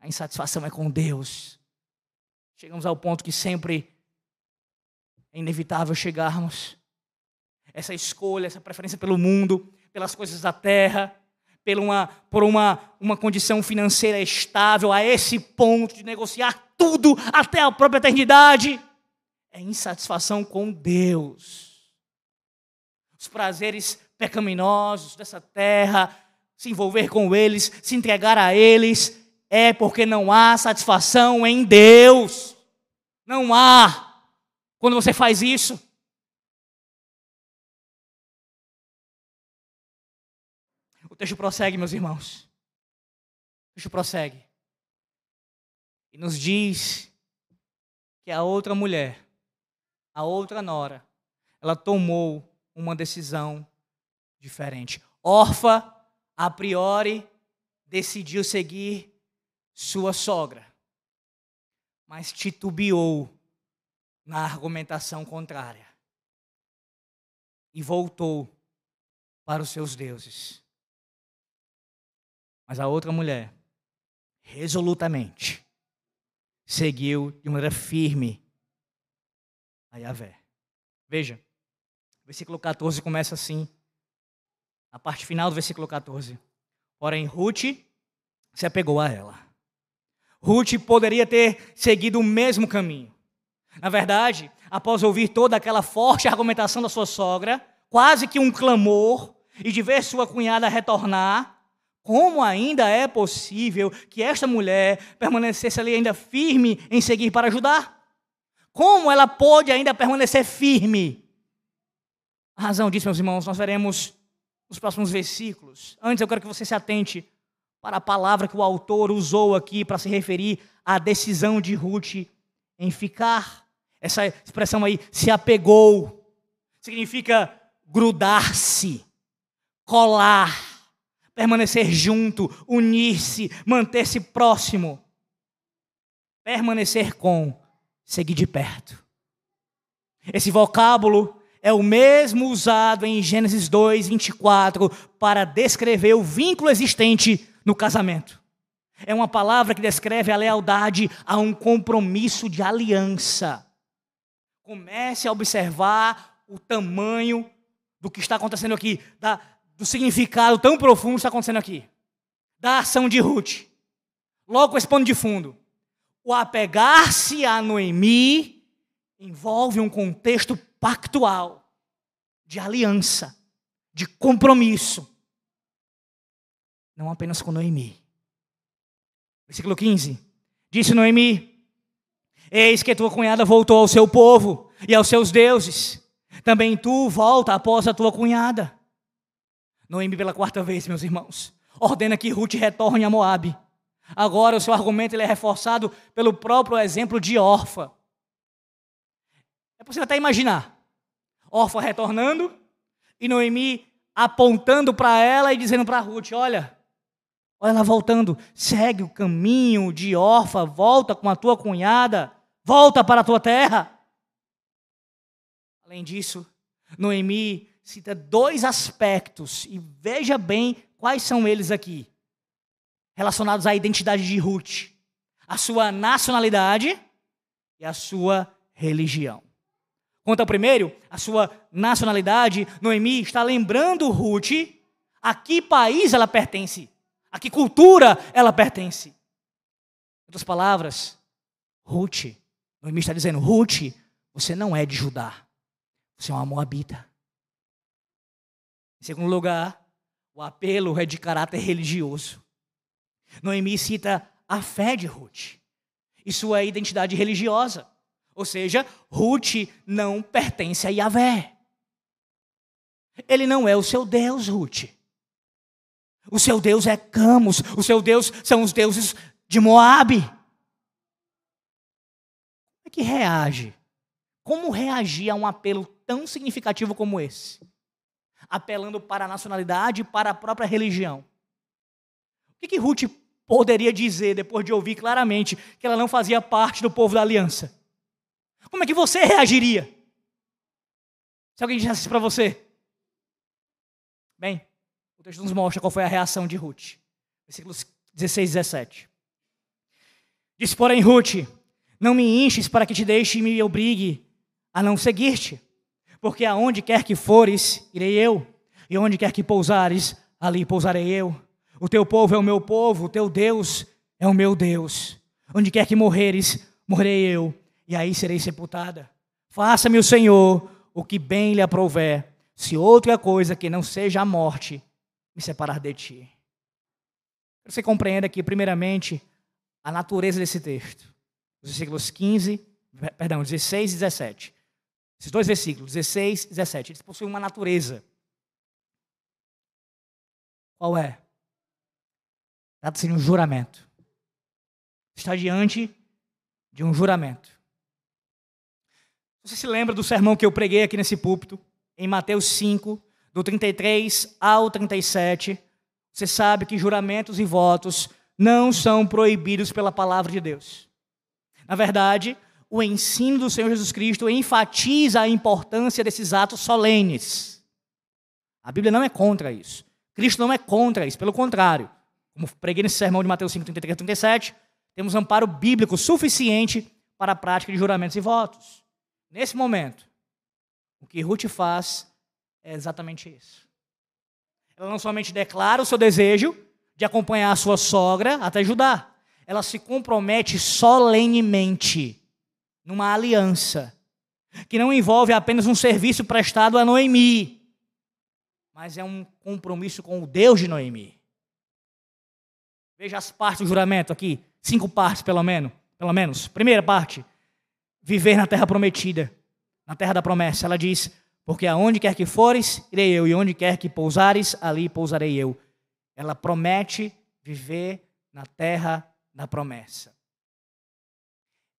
A insatisfação é com Deus. Chegamos ao ponto que sempre é inevitável chegarmos. Essa escolha, essa preferência pelo mundo, pelas coisas da terra, por uma, por uma, uma condição financeira estável, a esse ponto de negociar tudo até a própria eternidade é insatisfação com Deus. Os prazeres pecaminosos dessa terra, se envolver com eles, se entregar a eles, é porque não há satisfação em Deus. Não há. Quando você faz isso, o texto prossegue, meus irmãos. O texto prossegue. E nos diz que a outra mulher a outra nora, ela tomou uma decisão diferente. Orfa, a priori, decidiu seguir sua sogra, mas titubeou na argumentação contrária e voltou para os seus deuses. Mas a outra mulher, resolutamente, seguiu de maneira firme a Yahvé. Veja, o versículo 14 começa assim, a parte final do versículo 14. Porém, Ruth se apegou a ela. Ruth poderia ter seguido o mesmo caminho. Na verdade, após ouvir toda aquela forte argumentação da sua sogra, quase que um clamor, e de ver sua cunhada retornar, como ainda é possível que esta mulher permanecesse ali ainda firme em seguir para ajudar? Como ela pode ainda permanecer firme? A razão disso, meus irmãos, nós veremos nos próximos versículos. Antes, eu quero que você se atente para a palavra que o autor usou aqui para se referir à decisão de Ruth em ficar. Essa expressão aí, se apegou, significa grudar-se, colar, permanecer junto, unir-se, manter-se próximo, permanecer com seguir de perto. Esse vocábulo é o mesmo usado em Gênesis 2, 24, para descrever o vínculo existente no casamento. É uma palavra que descreve a lealdade a um compromisso de aliança. Comece a observar o tamanho do que está acontecendo aqui, da, do significado tão profundo que está acontecendo aqui, da ação de Ruth. Logo esse pano de fundo. O apegar-se a Noemi envolve um contexto pactual, de aliança, de compromisso. Não apenas com Noemi. Versículo 15. Disse Noemi: Eis que tua cunhada voltou ao seu povo e aos seus deuses. Também tu volta após a tua cunhada. Noemi, pela quarta vez, meus irmãos, ordena que Ruth retorne a Moabe. Agora o seu argumento ele é reforçado pelo próprio exemplo de Orfa. É possível até imaginar. Orfa retornando e Noemi apontando para ela e dizendo para Ruth: Olha, olha ela voltando, segue o caminho de Orfa, volta com a tua cunhada, volta para a tua terra. Além disso, Noemi cita dois aspectos, e veja bem quais são eles aqui, relacionados à identidade de Ruth: a sua nacionalidade e a sua religião. Quanto ao primeiro, a sua nacionalidade, Noemi está lembrando Ruth a que país ela pertence, a que cultura ela pertence. Em outras palavras, Ruth, Noemi está dizendo: Ruth, você não é de Judá, você é uma moabita. Em segundo lugar, o apelo é de caráter religioso. Noemi cita a fé de Ruth e sua identidade religiosa. Ou seja, Ruth não pertence a Yahvé. Ele não é o seu Deus, Ruth. O seu Deus é Camus, o seu Deus são os deuses de Moabe. Como é que reage? Como reagir a um apelo tão significativo como esse? Apelando para a nacionalidade e para a própria religião. O que, que Ruth poderia dizer depois de ouvir claramente que ela não fazia parte do povo da aliança? Como é que você reagiria? Se alguém dissesse para você. Bem, texto nos mostra qual foi a reação de Ruth. Versículos 16 e 17. Diz, porém, Ruth: Não me enches para que te deixe e me obrigue a não seguir-te. Porque aonde quer que fores, irei eu. E onde quer que pousares, ali pousarei eu. O teu povo é o meu povo, o teu Deus é o meu Deus. Onde quer que morreres, morrerei eu e aí serei sepultada. Faça-me o Senhor o que bem lhe aprouver, se outra coisa que não seja a morte me separar de ti. Você compreenda aqui, primeiramente, a natureza desse texto. Os versículos 15, perdão, 16 e 17. Esses dois versículos, 16 e 17, eles possuem uma natureza. Qual é? Trata-se de um juramento. Está diante de um juramento. Você se lembra do sermão que eu preguei aqui nesse púlpito, em Mateus 5, do 33 ao 37? Você sabe que juramentos e votos não são proibidos pela palavra de Deus. Na verdade, o ensino do Senhor Jesus Cristo enfatiza a importância desses atos solenes. A Bíblia não é contra isso. Cristo não é contra isso, pelo contrário. Como preguei nesse sermão de Mateus 5, 33 e 37, temos amparo bíblico suficiente para a prática de juramentos e votos. Nesse momento, o que Ruth faz é exatamente isso. Ela não somente declara o seu desejo de acompanhar a sua sogra até Judá, ela se compromete solenemente numa aliança que não envolve apenas um serviço prestado a Noemi, mas é um compromisso com o Deus de Noemi. Veja as partes do juramento aqui, cinco partes pelo menos, pelo menos. Primeira parte, viver na terra prometida, na terra da promessa. Ela diz: Porque aonde quer que fores, irei eu, e onde quer que pousares, ali pousarei eu. Ela promete viver na terra da promessa.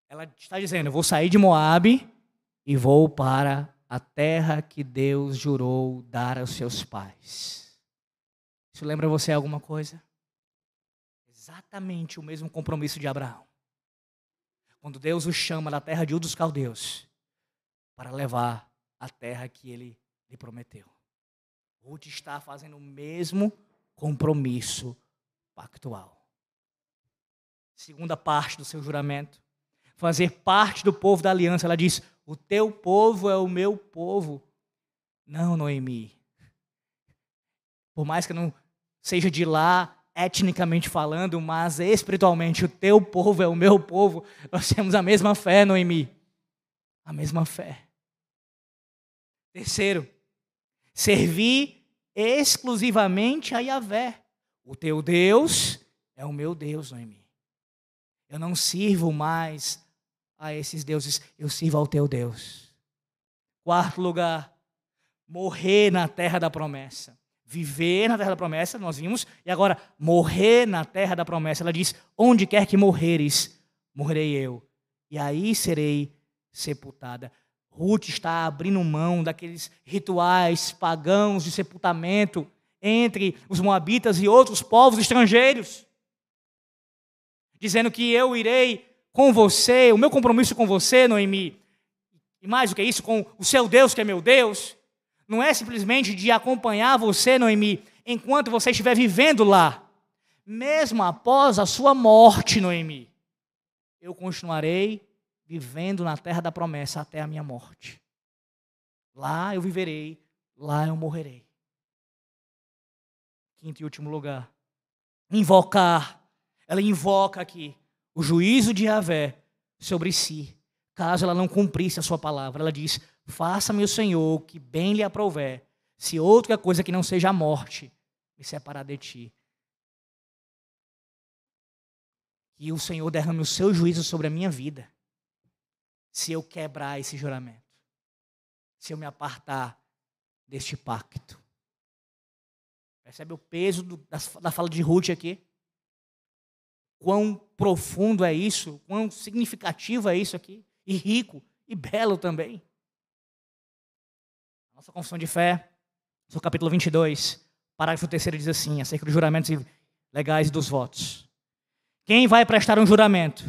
Ela está dizendo: vou sair de Moabe e vou para a terra que Deus jurou dar aos seus pais. Isso lembra você alguma coisa? Exatamente o mesmo compromisso de Abraão quando Deus o chama da terra de Ur dos Caldeus para levar a terra que ele lhe prometeu. Ruth está fazendo o mesmo compromisso pactual. Segunda parte do seu juramento. Fazer parte do povo da aliança. Ela diz: O teu povo é o meu povo. Não, Noemi. Por mais que não seja de lá, etnicamente falando, mas espiritualmente, o teu povo é o meu povo. Nós temos a mesma fé, Noemi. A mesma fé. Terceiro, servir exclusivamente a Yahvé. O teu Deus é o meu Deus, Noemi. Eu não sirvo mais a esses deuses, eu sirvo ao teu Deus. Quarto lugar, morrer na terra da promessa. Viver na terra da promessa, nós vimos, e agora morrer na terra da promessa. Ela diz: Onde quer que morreres, morrerei eu, e aí serei sepultada. Ruth está abrindo mão daqueles rituais pagãos de sepultamento entre os moabitas e outros povos estrangeiros, dizendo que eu irei com você, o meu compromisso com você, Noemi, e mais do que isso, com o seu Deus, que é meu Deus, não é simplesmente de acompanhar você, Noemi, enquanto você estiver vivendo lá, mesmo após a sua morte, Noemi, eu continuarei vivendo na terra da promessa até a minha morte. Lá eu viverei, lá eu morrerei. Quinto e último lugar, invocar. Ela invoca aqui o juízo de Yahvé sobre si, caso ela não cumprisse a sua palavra. Ela diz: Faça-me o Senhor que bem lhe aprouver, se outra coisa que não seja a morte me separar de ti. Que o Senhor derrame o seu juízo sobre a minha vida, se eu quebrar esse juramento, se eu me apartar deste pacto. Percebe o peso do, da, da fala de Ruth aqui? Quão profundo é isso, quão significativo é isso aqui, e rico e belo também. Nossa confissão de fé, no capítulo 22, parágrafo 3 diz assim, acerca dos juramentos legais e dos votos. Quem vai prestar um juramento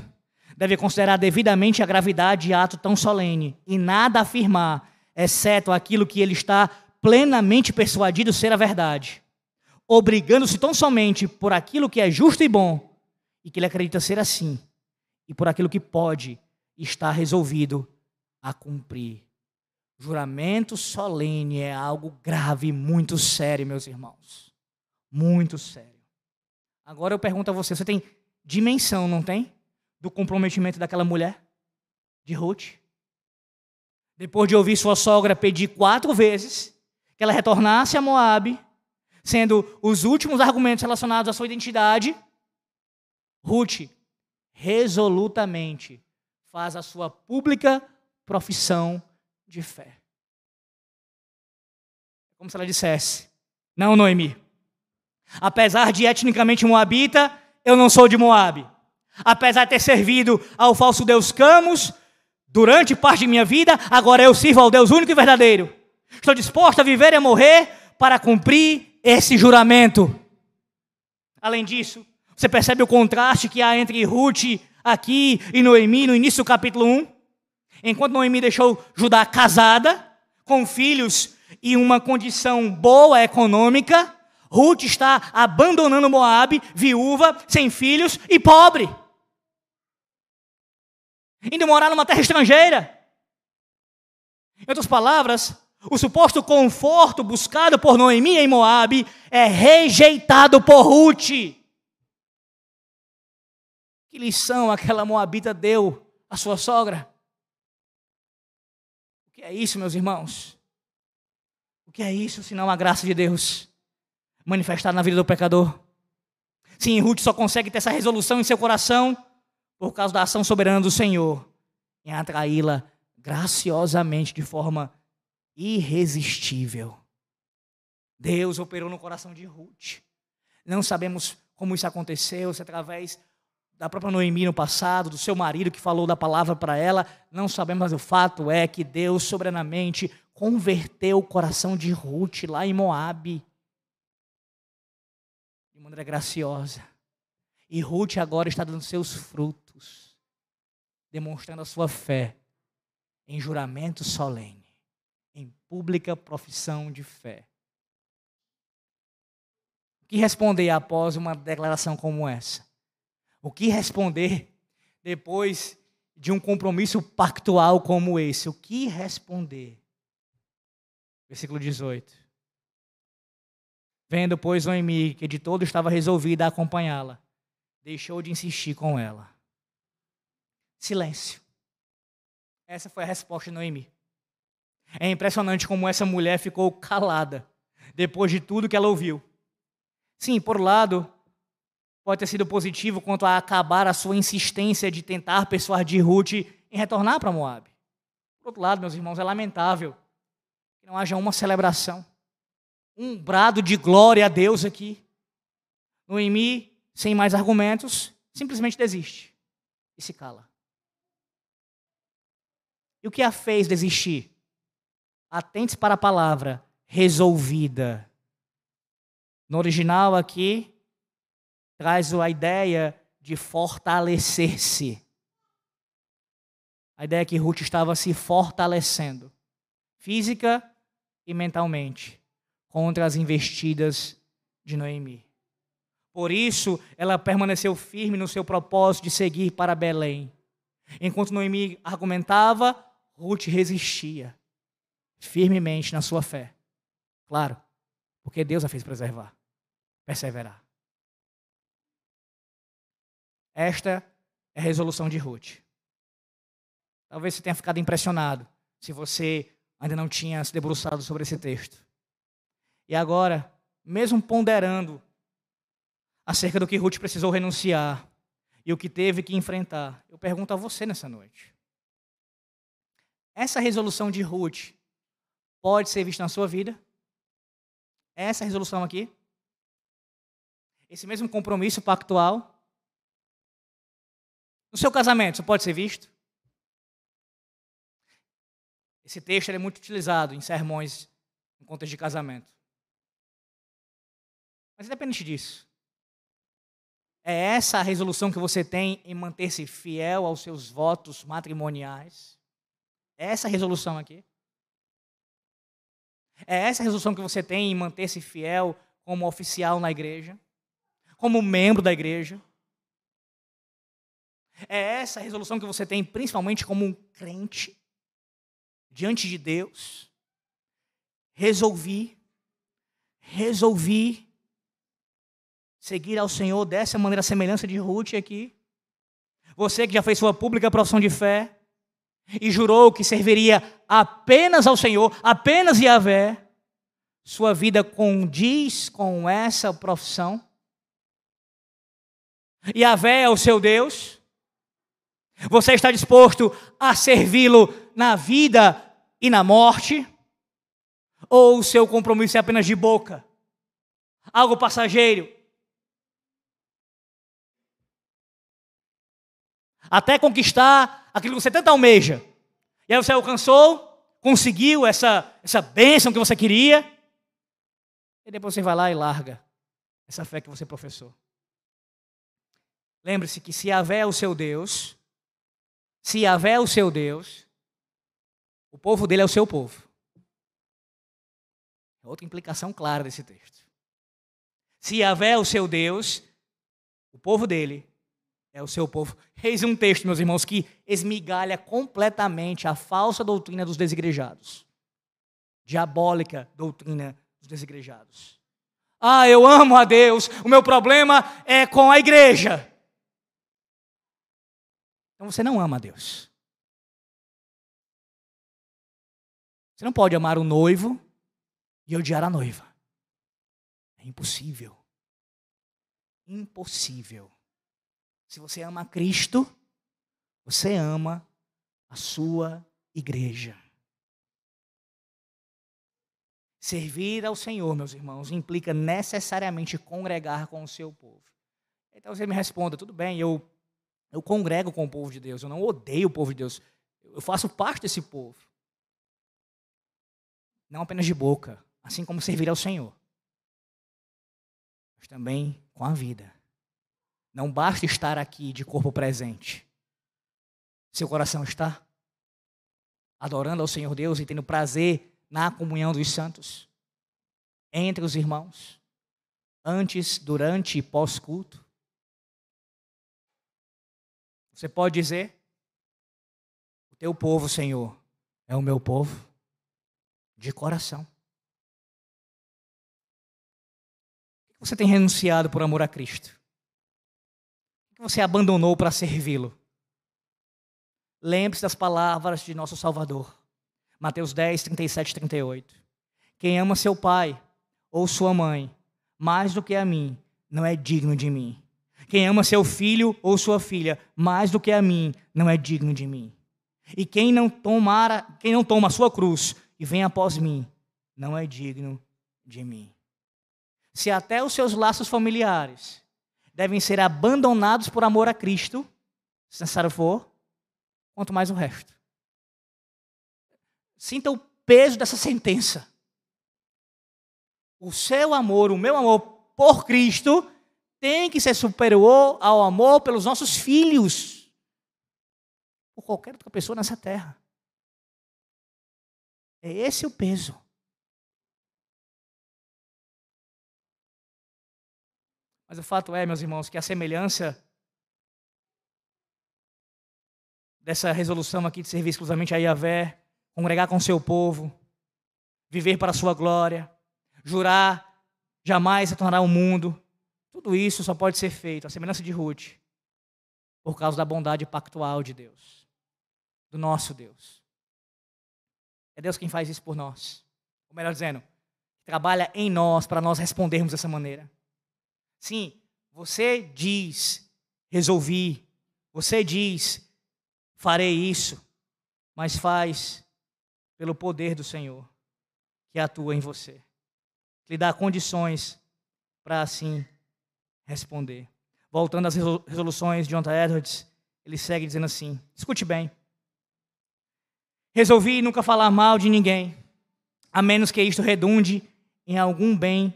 deve considerar devidamente a gravidade de ato tão solene e nada afirmar, exceto aquilo que ele está plenamente persuadido ser a verdade, obrigando-se tão somente por aquilo que é justo e bom e que ele acredita ser assim, e por aquilo que pode estar resolvido a cumprir. Juramento solene é algo grave, muito sério, meus irmãos. Muito sério. Agora eu pergunto a você: você tem dimensão, não tem? Do comprometimento daquela mulher? De Ruth? Depois de ouvir sua sogra pedir quatro vezes que ela retornasse a Moabe, sendo os últimos argumentos relacionados à sua identidade, Ruth resolutamente faz a sua pública profissão de fé. É como se ela dissesse: Não, Noemi. Apesar de etnicamente moabita, eu não sou de Moabe. Apesar de ter servido ao falso deus Camus durante parte de minha vida, agora eu sirvo ao Deus único e verdadeiro. Estou disposto a viver e a morrer para cumprir esse juramento. Além disso, você percebe o contraste que há entre Ruth aqui e Noemi no início do capítulo 1? Enquanto Noemi deixou Judá casada, com filhos e uma condição boa econômica, Ruth está abandonando Moabe, viúva, sem filhos e pobre. Indo morar numa terra estrangeira. Em outras palavras, o suposto conforto buscado por Noemi em Moabe é rejeitado por Ruth. Que lição aquela moabita deu à sua sogra? que é isso, meus irmãos? O que é isso senão a graça de Deus manifestada na vida do pecador? Sim, Ruth só consegue ter essa resolução em seu coração por causa da ação soberana do Senhor em atraí-la graciosamente de forma irresistível. Deus operou no coração de Ruth. Não sabemos como isso aconteceu, se através da própria Noemi no passado, do seu marido que falou da palavra para ela, não sabemos, mas o fato é que Deus soberanamente converteu o coração de Ruth lá em Moabe de maneira graciosa. E Ruth agora está dando seus frutos, demonstrando a sua fé em juramento solene, em pública profissão de fé. O que responder após uma declaração como essa? O que responder depois de um compromisso pactual como esse? O que responder? Versículo 18. Vendo, pois, Noemi que de todo estava resolvida a acompanhá-la, deixou de insistir com ela. Silêncio. Essa foi a resposta de Noemi. É impressionante como essa mulher ficou calada depois de tudo que ela ouviu. Sim, por um lado, pode ter sido positivo quanto a acabar a sua insistência de tentar persuadir Ruth em retornar para Moab. Por outro lado, meus irmãos, é lamentável que não haja uma celebração, um brado de glória a Deus aqui. Noemi, sem mais argumentos, simplesmente desiste e se cala. E o que a fez desistir? Atente para a palavra resolvida. No original aqui, traz a ideia de fortalecer-se. A ideia é que Ruth estava se fortalecendo, física e mentalmente, contra as investidas de Noemi. Por isso, ela permaneceu firme no seu propósito de seguir para Belém. Enquanto Noemi argumentava, Ruth resistia firmemente na sua fé. Claro, porque Deus a fez preservar, perseverar. Esta é a resolução de Ruth. Talvez você tenha ficado impressionado se você ainda não tinha se debruçado sobre esse texto. E agora, mesmo ponderando acerca do que Ruth precisou renunciar e o que teve que enfrentar, eu pergunto a você nessa noite: essa resolução de Ruth pode ser vista na sua vida? Essa resolução aqui? Esse mesmo compromisso pactual no seu casamento, isso pode ser visto? Esse texto é muito utilizado em sermões em contexto de casamento. Mas independente disso, é essa a resolução que você tem em manter-se fiel aos seus votos matrimoniais? É essa a resolução aqui? É essa a resolução que você tem em manter-se fiel como oficial na igreja? Como membro da igreja? É essa a resolução que você tem, principalmente como um crente, diante de Deus. Resolvi, resolvi seguir ao Senhor dessa maneira, a semelhança de Ruth aqui. Você que já fez sua pública profissão de fé e jurou que serviria apenas ao Senhor, apenas Yahvé, sua vida condiz com essa profissão? Yahvé é o seu Deus? Você está disposto a servi-lo na vida e na morte? Ou o seu compromisso é apenas de boca? Algo passageiro? Até conquistar aquilo que você tanto almeja. E aí você alcançou, conseguiu essa, essa bênção que você queria. E depois você vai lá e larga essa fé que você professou. Lembre-se que se Yahvé é o seu Deus, se Yahvé é o seu Deus, o povo dele é o seu povo. É outra implicação clara desse texto. Se Yahvé é o seu Deus, o povo dele é o seu povo. Eis um texto, meus irmãos, que esmigalha completamente a falsa doutrina dos desigrejados. Diabólica doutrina dos desigrejados. Ah, eu amo a Deus, o meu problema é com a igreja. Então você não ama a Deus. Você não pode amar o noivo e odiar a noiva. É impossível. Impossível. Se você ama Cristo, você ama a sua igreja. Servir ao Senhor, meus irmãos, implica necessariamente congregar com o seu povo. Então você me responda, tudo bem, eu eu congrego com o povo de Deus, eu não odeio o povo de Deus. Eu faço parte desse povo. Não apenas de boca, assim como servir ao Senhor, mas também com a vida. Não basta estar aqui de corpo presente. Seu coração está adorando ao Senhor Deus e tendo prazer na comunhão dos santos, entre os irmãos, antes, durante e pós-culto. Você pode dizer: O teu povo, Senhor, é o meu povo de coração. O que você tem renunciado por amor a Cristo? Que você abandonou para servi-lo? Lembre-se das palavras de nosso Salvador. Mateus 10, 37 e 38. Quem ama seu pai ou sua mãe mais do que a mim, não é digno de mim. Quem ama seu filho ou sua filha mais do que a mim, não é digno de mim. E quem não tomara, quem não toma a sua cruz e vem após mim, não é digno de mim. Se até os seus laços familiares devem ser abandonados por amor a Cristo, se necessário for, quanto mais o resto. Sinta o peso dessa sentença. O seu amor, o meu amor por Cristo, tem que ser superior ao amor pelos nossos filhos, por qualquer outra pessoa nessa terra. É esse o peso. Mas o fato é, meus irmãos, que a semelhança dessa resolução aqui de servir exclusivamente a Yahvé, congregar com seu povo, viver para a sua glória, jurar jamais retornar ao mundo, tudo isso só pode ser feito, a semelhança de Ruth, por causa da bondade pactual de Deus, do nosso Deus. É Deus quem faz isso por nós. Ou melhor dizendo, trabalha em nós para nós respondermos dessa maneira. Sim, você diz, resolvi. Você diz, farei isso. Mas faz pelo poder do Senhor que atua em você. Lhe dá condições para assim responder. Voltando às resoluções de Jonathan Edwards, ele segue dizendo assim: escute bem. Resolvi nunca falar mal de ninguém, a menos que isto redunde em algum bem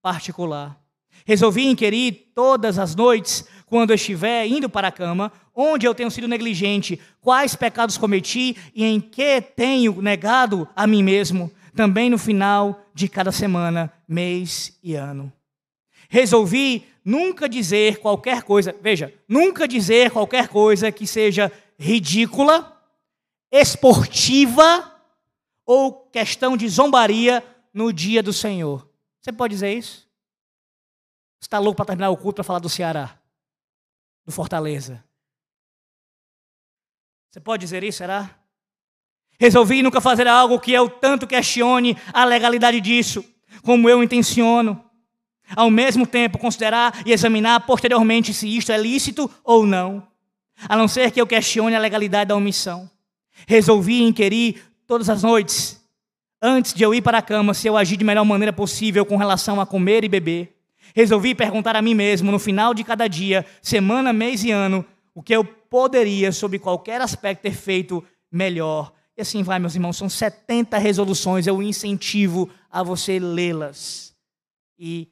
particular. Resolvi inquirir todas as noites, quando eu estiver indo para a cama, onde eu tenho sido negligente, quais pecados cometi e em que tenho negado a mim mesmo, também no final de cada semana, mês e ano. Resolvi nunca dizer qualquer coisa, veja, nunca dizer qualquer coisa que seja ridícula, esportiva ou questão de zombaria no dia do Senhor. Você pode dizer isso? Está louco para terminar o culto para falar do Ceará, do Fortaleza? Você pode dizer isso, será? Resolvi nunca fazer algo que eu tanto questione a legalidade disso, como eu intenciono. Ao mesmo tempo, considerar e examinar posteriormente se isto é lícito ou não, a não ser que eu questione a legalidade da omissão. Resolvi inquirir todas as noites, antes de eu ir para a cama, se eu agi de melhor maneira possível com relação a comer e beber. Resolvi perguntar a mim mesmo, no final de cada dia, semana, mês e ano, o que eu poderia, sob qualquer aspecto, ter feito melhor. E assim vai, meus irmãos, são 70 resoluções, eu incentivo a você lê-las e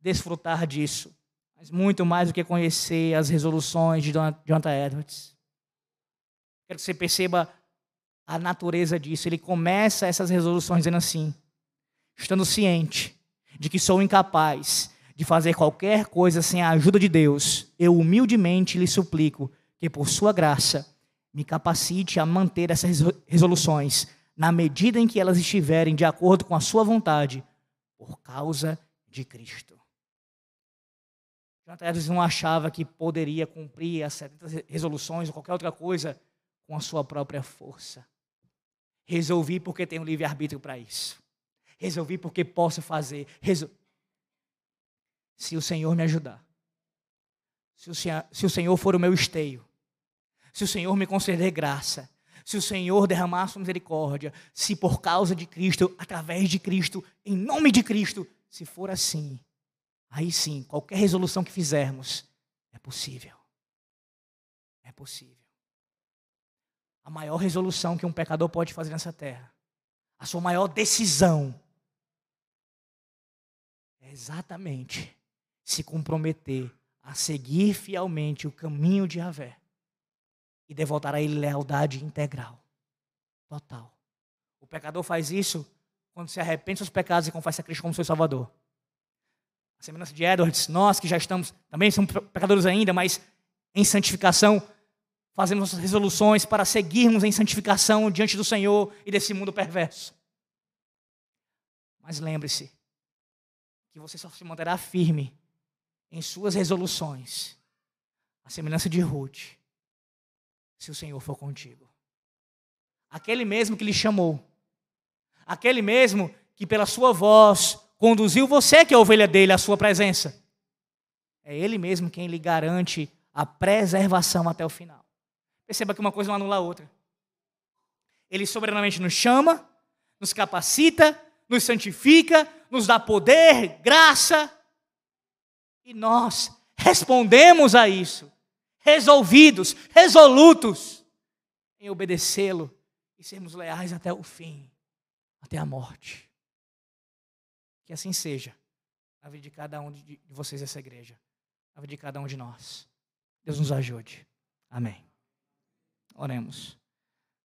desfrutar disso. Mas muito mais do que conhecer as resoluções de Jonathan Edwards. Quero que você perceba a natureza disso. Ele começa essas resoluções dizendo assim: estando ciente de que sou incapaz de fazer qualquer coisa sem a ajuda de Deus, eu humildemente lhe suplico que, por sua graça, me capacite a manter essas resoluções na medida em que elas estiverem de acordo com a sua vontade, por causa de Cristo. Jonathan Edwards não achava que poderia cumprir as 70 resoluções ou qualquer outra coisa com a sua própria força. Resolvi porque tenho livre-arbítrio para isso. Resolvi porque posso fazer. Resol... Se o Senhor me ajudar. Se o, Senhor, se o Senhor for o meu esteio. Se o Senhor me conceder graça. Se o Senhor derramar sua misericórdia. Se por causa de Cristo, através de Cristo, em nome de Cristo. Se for assim, aí sim, qualquer resolução que fizermos é possível. É possível. A maior resolução que um pecador pode fazer nessa terra, a sua maior decisão, é exatamente se comprometer a seguir fielmente o caminho de Javé e devotar a Ele lealdade integral, total. O pecador faz isso quando se arrepende dos pecados e confessa a Cristo como seu Salvador a semelhança de Edwards, nós que já estamos, também somos pecadores ainda, mas em santificação, fazemos nossas resoluções para seguirmos em santificação diante do Senhor e desse mundo perverso. Mas lembre-se que você só se manterá firme em suas resoluções, a semelhança de Ruth, se o Senhor for contigo. Aquele mesmo que lhe chamou, aquele mesmo que pela sua voz conduziu você, que é a ovelha dele, à sua presença. É ele mesmo quem lhe garante a preservação até o final. Perceba que uma coisa não anula a outra. Ele soberanamente nos chama, nos capacita, nos santifica, nos dá poder, graça, e nós respondemos a isso, resolvidos, resolutos em obedecê-lo e sermos leais até o fim, até a morte. Que assim seja na vida de cada um de vocês, essa igreja, na vida de cada um de nós. Deus nos ajude. Amém. Oremos.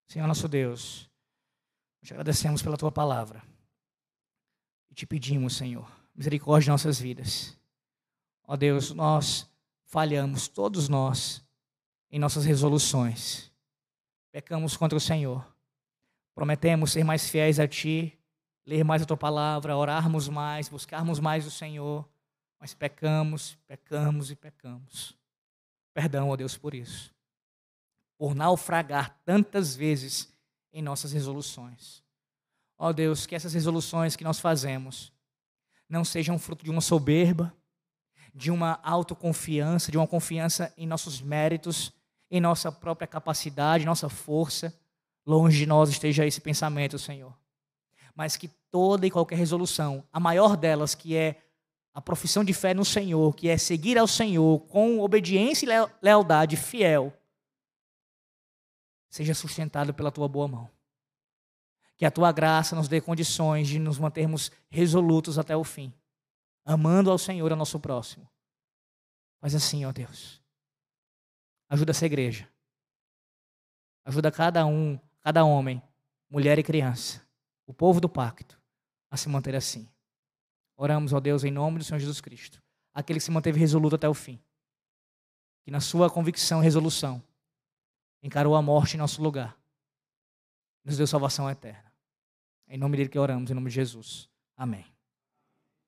Senhor nosso Deus, te agradecemos pela tua palavra e te pedimos, Senhor, misericórdia em nossas vidas. Ó Deus, nós falhamos, todos nós, em nossas resoluções. Pecamos contra o Senhor. Prometemos ser mais fiéis a Ti, ler mais a Tua palavra, orarmos mais, buscarmos mais o Senhor, mas pecamos, pecamos e pecamos. Perdão, ó Deus, por isso. Por naufragar tantas vezes em nossas resoluções. Ó Deus, que essas resoluções que nós fazemos não sejam fruto de uma soberba, de uma autoconfiança, de uma confiança em nossos méritos, em nossa própria capacidade, nossa força. Longe de nós esteja esse pensamento, Senhor. Mas que toda e qualquer resolução, a maior delas, que é a profissão de fé no Senhor, que é seguir ao Senhor com obediência e lealdade fiel, seja sustentado pela tua boa mão. Que a tua graça nos dê condições de nos mantermos resolutos até o fim, amando ao Senhor ao nosso próximo. Mas assim, ó Deus, ajuda essa igreja. Ajuda cada um, cada homem, mulher e criança, o povo do pacto, a se manter assim. Oramos, ó Deus, em nome do Senhor Jesus Cristo, aquele que se manteve resoluto até o fim, que na sua convicção e resolução encarou a morte em nosso lugar, nos deu salvação eterna. Em nome dele que oramos, em nome de Jesus. Amém.